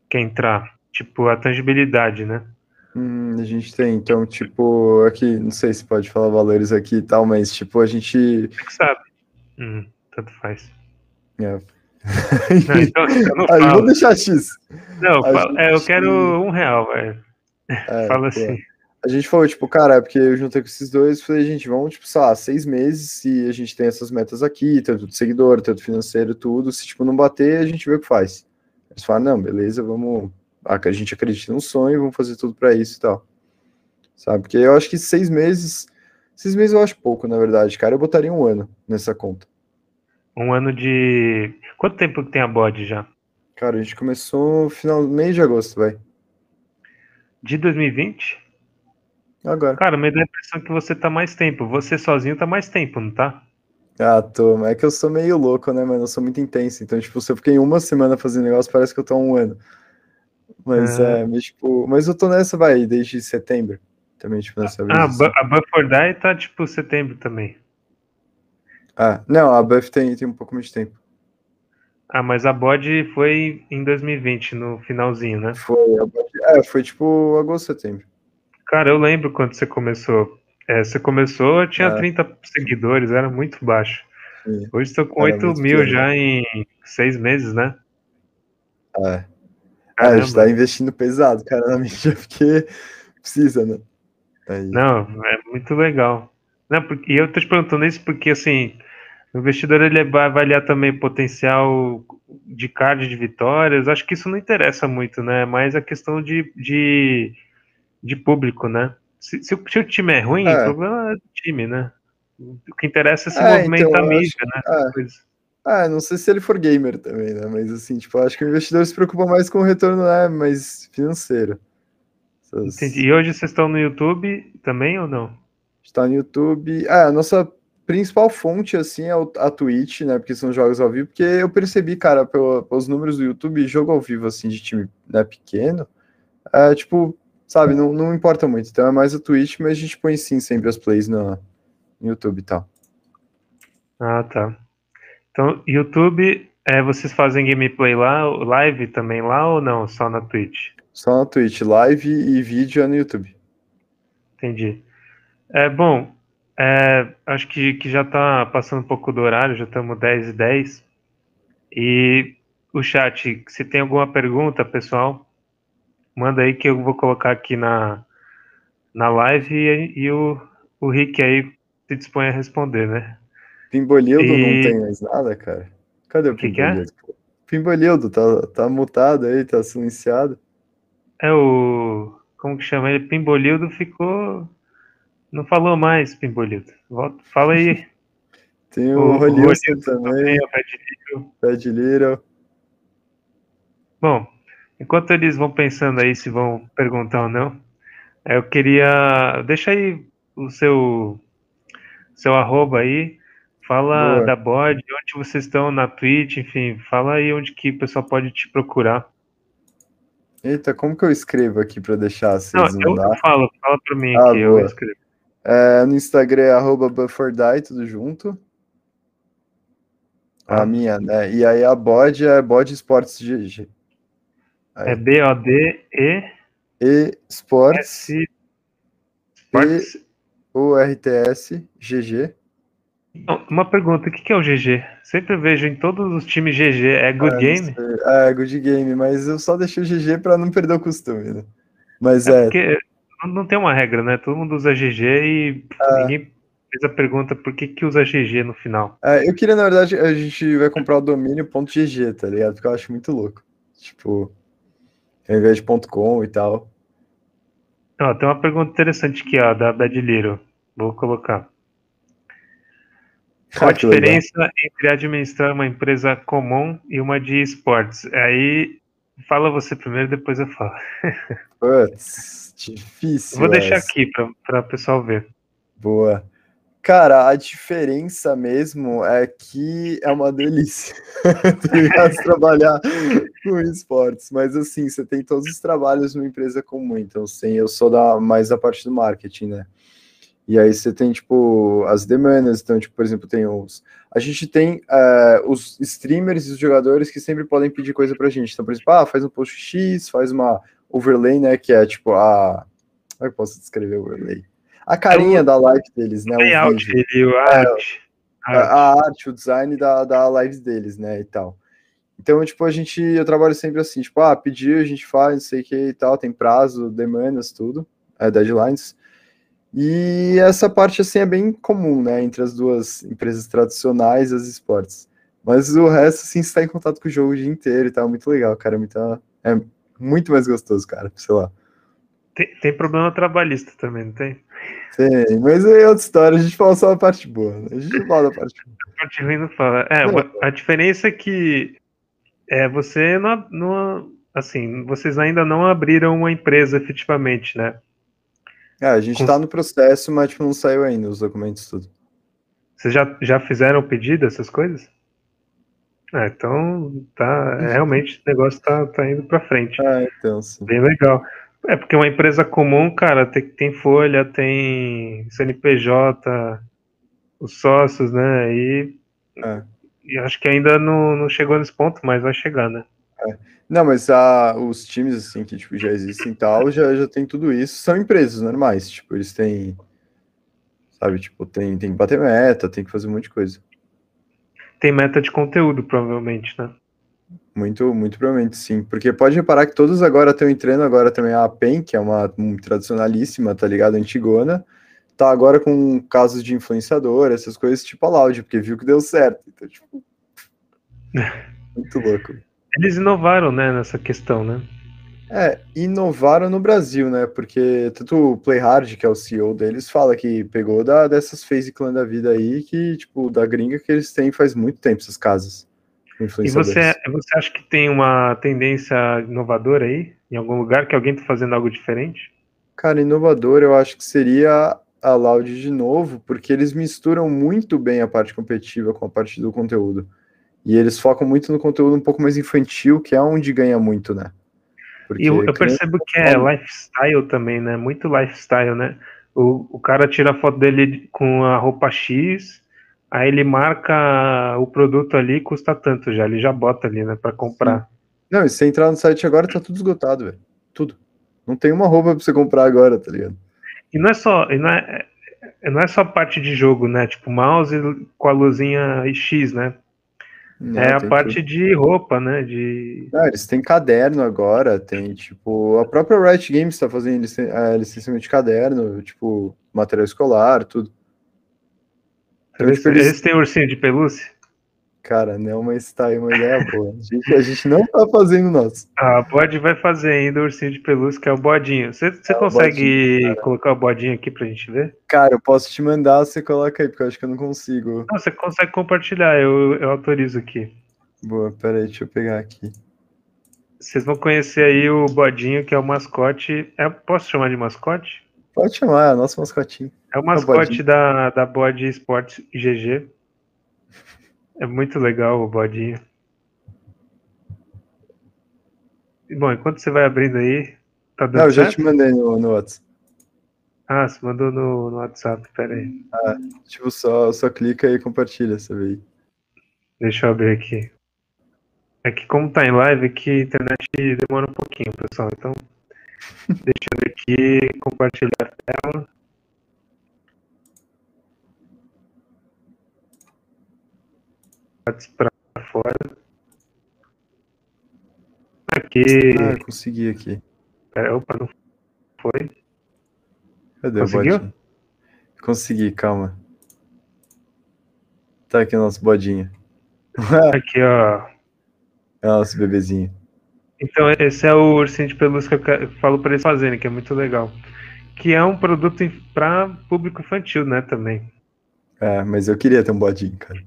[SPEAKER 1] quer entrar. Tipo, a tangibilidade, né?
[SPEAKER 2] Hum, a gente tem, então, tipo, aqui, não sei se pode falar valores aqui e tal, mas, tipo, a gente.
[SPEAKER 1] Você que sabe. Hum, tanto faz.
[SPEAKER 2] É.
[SPEAKER 1] Não, então, eu
[SPEAKER 2] vou deixar X.
[SPEAKER 1] Não, eu, é, eu quero um real, velho. É, Fala assim
[SPEAKER 2] a gente falou, tipo, cara, é porque eu juntei com esses dois, falei, gente, vamos, tipo, sei lá, seis meses, se a gente tem essas metas aqui, tanto de seguidor, tanto financeiro, tudo, se, tipo, não bater, a gente vê o que faz. Eles falam, não, beleza, vamos, a gente acredita no sonho, vamos fazer tudo para isso e tal. Sabe, porque eu acho que seis meses, seis meses eu acho pouco, na verdade, cara, eu botaria um ano nessa conta.
[SPEAKER 1] Um ano de... Quanto tempo que tem a bode já?
[SPEAKER 2] Cara, a gente começou no final, mês de agosto, vai.
[SPEAKER 1] De 2020?
[SPEAKER 2] Agora.
[SPEAKER 1] Cara, me dá a impressão que você tá mais tempo. Você sozinho tá mais tempo, não tá?
[SPEAKER 2] Ah, tô. É que eu sou meio louco, né, mano? Eu sou muito intenso. Então, tipo, se eu fiquei uma semana fazendo negócio, parece que eu tô há um ano. Mas, é, é mas, tipo, mas eu tô nessa, vai, desde setembro. Também, tipo, nessa
[SPEAKER 1] Ah, a Buff Die tá, tipo, setembro também.
[SPEAKER 2] Ah, não, a Buff tem, tem um pouco mais de tempo.
[SPEAKER 1] Ah, mas a bode foi em 2020, no finalzinho, né?
[SPEAKER 2] Foi, é, foi tipo agosto, setembro.
[SPEAKER 1] Cara, eu lembro quando você começou. É, você começou, tinha é. 30 seguidores, era muito baixo. Sim. Hoje estou com era 8 mil já em seis meses, né?
[SPEAKER 2] É. é a gente tá investindo pesado, cara, na mídia, porque precisa, né?
[SPEAKER 1] Aí. Não, é muito legal. Não, porque, e eu tô te perguntando isso porque, assim, o investidor ele vai avaliar também potencial de card de vitórias. Acho que isso não interessa muito, né? Mas a questão de, de, de público, né? Se, se, se, o time é ruim, é. o problema é do time, né? O que interessa é se é, movimentar então, a mídia, né?
[SPEAKER 2] É. Ah, não sei se ele for gamer também, né? Mas assim, tipo, acho que o investidor se preocupa mais com o retorno né, mais financeiro.
[SPEAKER 1] Entendi. E hoje vocês estão no YouTube também ou não?
[SPEAKER 2] Está no YouTube. Ah, a nossa principal fonte, assim, é a Twitch, né? Porque são jogos ao vivo. Porque eu percebi, cara, pelos números do YouTube, jogo ao vivo, assim, de time né, pequeno, é tipo, sabe, não, não importa muito. Então é mais a Twitch, mas a gente põe sim sempre as plays no, no YouTube e tal.
[SPEAKER 1] Ah, tá. Então, YouTube, é, vocês fazem gameplay lá, live também lá ou não? Só na Twitch?
[SPEAKER 2] Só na Twitch, live e vídeo é no YouTube.
[SPEAKER 1] Entendi. É bom, é, acho que, que já está passando um pouco do horário, já estamos 10 e 10. E o chat, se tem alguma pergunta, pessoal, manda aí que eu vou colocar aqui na, na live e, e o, o Rick aí se dispõe a responder, né?
[SPEAKER 2] Pimbolildo e... não tem mais nada, cara. Cadê o que Pimbolildo? Que é? Pimbolildo, tá, tá mutado aí, tá silenciado.
[SPEAKER 1] É o. Como que chama ele? Pimbolildo ficou não falou mais, Pimbolito. Volta, fala aí.
[SPEAKER 2] Tem o, o Rolilson também. O Bad Little. Bad Little.
[SPEAKER 1] Bom, enquanto eles vão pensando aí se vão perguntar ou não, eu queria. Deixa aí o seu, seu arroba aí. Fala Boa. da bode, onde vocês estão na Twitch, enfim, fala aí onde que o pessoal pode te procurar.
[SPEAKER 2] Eita, como que eu escrevo aqui para deixar vocês
[SPEAKER 1] Não, eu falo, fala para mim ah, aqui, boa. eu escrevo.
[SPEAKER 2] É, no Instagram é arroba Buffordie, tudo junto. A ah. minha, né? E aí a bode é bode esportes GG.
[SPEAKER 1] Aí. É B-O-D-E
[SPEAKER 2] E Sports S... Sports E O R T S GG.
[SPEAKER 1] Uma pergunta, o que é o GG? Sempre vejo em todos os times GG, é Good é, Game?
[SPEAKER 2] É, Good Game, mas eu só deixei o GG para não perder o costume, né? Mas é.
[SPEAKER 1] é... Porque não tem uma regra, né? Todo mundo usa GG e é. ninguém fez a pergunta por que, que usa GG no final.
[SPEAKER 2] É, eu queria, na verdade, a gente vai comprar o domínio .gg, tá ligado? Porque eu acho muito louco. Tipo, ao invés de .com e tal.
[SPEAKER 1] Ó, tem uma pergunta interessante aqui, ó, da Bad Little. Vou colocar. Qual a diferença legal. entre administrar uma empresa comum e uma de esportes? Aí, fala você primeiro, depois eu falo.
[SPEAKER 2] Putz. Difícil.
[SPEAKER 1] Vou deixar aqui para o pessoal ver.
[SPEAKER 2] Boa. Cara, a diferença mesmo é que é uma delícia tá trabalhar com esportes, mas assim, você tem todos os trabalhos numa empresa comum, então sim, eu sou da, mais da parte do marketing, né? E aí você tem, tipo, as demandas, então, tipo, por exemplo, tem os... A gente tem uh, os streamers e os jogadores que sempre podem pedir coisa pra gente, então, por exemplo, ah, faz um post X, faz uma overlay, né? Que é tipo a. Como é que eu posso descrever o overlay? A carinha é o... da live deles, né? O
[SPEAKER 1] layout dele, o arte.
[SPEAKER 2] É, a, a, arte, o design da, da live deles, né? E tal. Então, tipo, a gente, eu trabalho sempre assim, tipo, ah, pedir, a gente faz, não sei o que e tal, tem prazo, demandas, tudo, é, deadlines. E essa parte, assim, é bem comum, né, entre as duas empresas tradicionais e as esportes. Mas o resto, assim, está em contato com o jogo o dia inteiro e tal, muito legal, cara, muito, é muito mais gostoso, cara, sei lá.
[SPEAKER 1] Tem, tem problema trabalhista também, não tem?
[SPEAKER 2] Tem, mas é outra história, a gente fala só a parte boa, né? a gente fala a parte boa.
[SPEAKER 1] A parte ruim não fala. É, é, a diferença é que é, você não, não, assim, vocês ainda não abriram uma empresa efetivamente, né?
[SPEAKER 2] É, a gente está Com... no processo, mas tipo, não saiu ainda os documentos tudo.
[SPEAKER 1] Vocês já, já fizeram pedido, essas coisas? É, então tá, realmente o negócio tá, tá indo para frente.
[SPEAKER 2] Ah, então sim.
[SPEAKER 1] Bem legal. É porque uma empresa comum, cara, tem, tem folha, tem CNPJ, os sócios, né? E, é. e acho que ainda não, não chegou nesse ponto, mas vai chegar, né?
[SPEAKER 2] É. Não, mas a, os times assim que tipo, já existem e tal, já, já tem tudo isso. São empresas normais, tipo, eles têm. Sabe, tipo, tem, tem que bater meta, tem que fazer um monte de coisa.
[SPEAKER 1] Tem meta de conteúdo, provavelmente, né?
[SPEAKER 2] Muito, muito provavelmente sim. Porque pode reparar que todos agora estão entrando agora também a PEN, que é uma um, tradicionalíssima, tá ligado? Antigona. Tá agora com casos de influenciador, essas coisas tipo a Loud, porque viu que deu certo. Então, tipo. muito louco.
[SPEAKER 1] Eles inovaram, né, nessa questão, né?
[SPEAKER 2] É, inovaram no Brasil, né? Porque tanto o Playhard, que é o CEO deles, fala que pegou da, dessas Face Clan da vida aí, que, tipo, da gringa que eles têm faz muito tempo, essas casas.
[SPEAKER 1] E você, você acha que tem uma tendência inovadora aí? Em algum lugar que alguém tá fazendo algo diferente?
[SPEAKER 2] Cara, inovador eu acho que seria a Loud de novo, porque eles misturam muito bem a parte competitiva com a parte do conteúdo. E eles focam muito no conteúdo um pouco mais infantil, que é onde ganha muito, né?
[SPEAKER 1] Porque, e eu, eu percebo que é lifestyle também, né? Muito lifestyle, né? O, o cara tira a foto dele com a roupa X, aí ele marca o produto ali, custa tanto já, ele já bota ali, né, para comprar. Sim.
[SPEAKER 2] Não, e se você entrar no site agora, tá tudo esgotado, velho. Tudo. Não tem uma roupa pra você comprar agora, tá ligado?
[SPEAKER 1] E não é só, e não é, é não é só parte de jogo, né? Tipo, mouse com a luzinha X, né? Não, é a parte tudo. de roupa, né? De...
[SPEAKER 2] Não, eles têm caderno agora, tem tipo. A própria Riot Games está fazendo é, licenciamento de caderno, tipo, material escolar, tudo.
[SPEAKER 1] Eles, eles... eles têm ursinho de pelúcia?
[SPEAKER 2] Cara, não, mas tá aí uma ideia boa. A gente, a gente não tá fazendo nosso.
[SPEAKER 1] Ah, bode vai fazer ainda o ursinho de pelúcia, que é o bodinho. Você, você é consegue bodinho, colocar o bodinho aqui pra gente ver?
[SPEAKER 2] Cara, eu posso te mandar, você coloca aí, porque eu acho que eu não consigo.
[SPEAKER 1] Não, você consegue compartilhar, eu, eu autorizo aqui.
[SPEAKER 2] Boa, peraí, deixa eu pegar aqui.
[SPEAKER 1] Vocês vão conhecer aí o bodinho, que é o mascote. É, posso chamar de mascote?
[SPEAKER 2] Pode chamar, é o nosso mascotinho.
[SPEAKER 1] É o mascote é o da, da Bode Esportes GG. É muito legal o bodinho. Bom, enquanto você vai abrindo aí,
[SPEAKER 2] tá dando Não, eu já certo? te mandei no, no WhatsApp.
[SPEAKER 1] Ah, você mandou no, no WhatsApp, pera aí.
[SPEAKER 2] Ah, tipo, só, só clica e compartilha, sabe aí.
[SPEAKER 1] Deixa eu abrir aqui. É que como tá em live aqui, a internet demora um pouquinho, pessoal. Então, deixa eu ver aqui, compartilhar a tela. Para fora. Aqui.
[SPEAKER 2] Ah, consegui aqui.
[SPEAKER 1] Pera, opa, não foi?
[SPEAKER 2] Cadê Conseguiu? o bodinho? Consegui, calma. Tá aqui o nosso bodinho.
[SPEAKER 1] aqui, ó.
[SPEAKER 2] É o nosso bebezinho.
[SPEAKER 1] Então, esse é o ursinho de pelúcia que eu falo para eles fazerem, que é muito legal. Que é um produto para público infantil, né, também.
[SPEAKER 2] É, mas eu queria ter um bodinho, cara.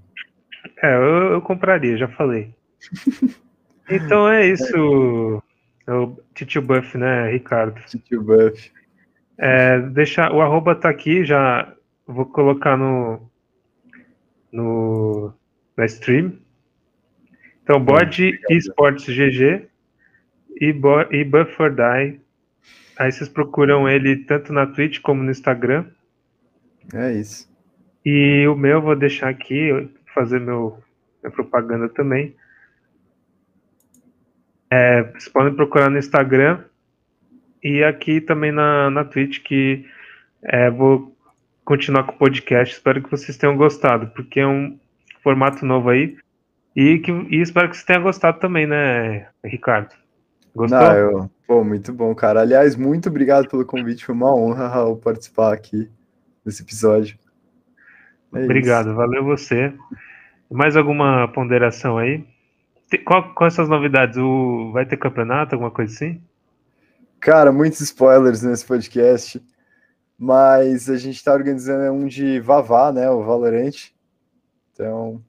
[SPEAKER 1] É, eu, eu compraria, já falei. Então é isso, é o Titio Buff, né, Ricardo?
[SPEAKER 2] Titio Buff.
[SPEAKER 1] É, deixa, o arroba tá aqui, já vou colocar no, no na stream. Então, bode esportes GG e, bo, e Buff for Die. Aí vocês procuram ele tanto na Twitch como no Instagram.
[SPEAKER 2] É isso.
[SPEAKER 1] E o meu eu vou deixar aqui, fazer meu, minha propaganda também. É, vocês podem procurar no Instagram e aqui também na, na Twitch, que é, vou continuar com o podcast. Espero que vocês tenham gostado, porque é um formato novo aí. E, que, e espero que vocês tenham gostado também, né, Ricardo?
[SPEAKER 2] Gostou? Não, eu, pô, muito bom, cara. Aliás, muito obrigado pelo convite. Foi uma honra, Raul, participar aqui desse episódio.
[SPEAKER 1] É Obrigado, isso. valeu você. Mais alguma ponderação aí? Qual, quais são as novidades? O, vai ter campeonato, alguma coisa assim?
[SPEAKER 2] Cara, muitos spoilers nesse podcast, mas a gente está organizando um de Vavá, né? O Valorant. Então.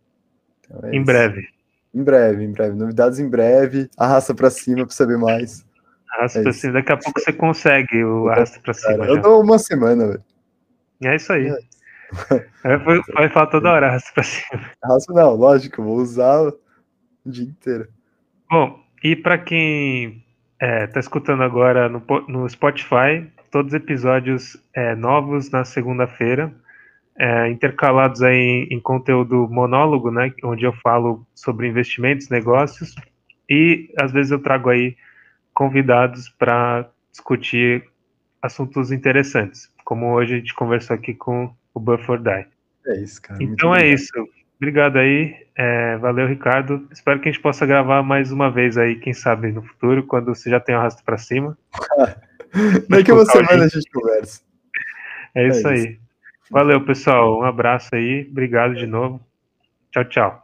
[SPEAKER 1] então é em isso. breve.
[SPEAKER 2] Em breve, em breve. Novidades em breve. Arrasta para cima para saber mais.
[SPEAKER 1] Arrasta é pra cima. Daqui a pouco você consegue o arrasta para cima.
[SPEAKER 2] eu dou uma semana, velho.
[SPEAKER 1] É isso aí. É. Vai, falar toda hora, arrasta pra cima.
[SPEAKER 2] Arrasta não, lógico, vou usar o dia inteiro.
[SPEAKER 1] Bom, e para quem é, tá escutando agora no, no Spotify, todos os episódios é, novos na segunda-feira. é, intercalados aí em, em, conteúdo monólogo, né, onde eu falo sobre investimentos, negócios, e às vezes eu trago aí convidados para discutir assuntos interessantes, como hoje a gente conversou aqui com o Buffer Die.
[SPEAKER 2] É isso, cara.
[SPEAKER 1] Então é isso. Obrigado aí. É, valeu, Ricardo. Espero que a gente possa gravar mais uma vez aí, quem sabe no futuro, quando você já tem o arrasto para cima.
[SPEAKER 2] Daqui uma semana a gente conversa.
[SPEAKER 1] É isso, é isso aí. Valeu, pessoal. Um abraço aí. Obrigado de novo. Tchau, tchau.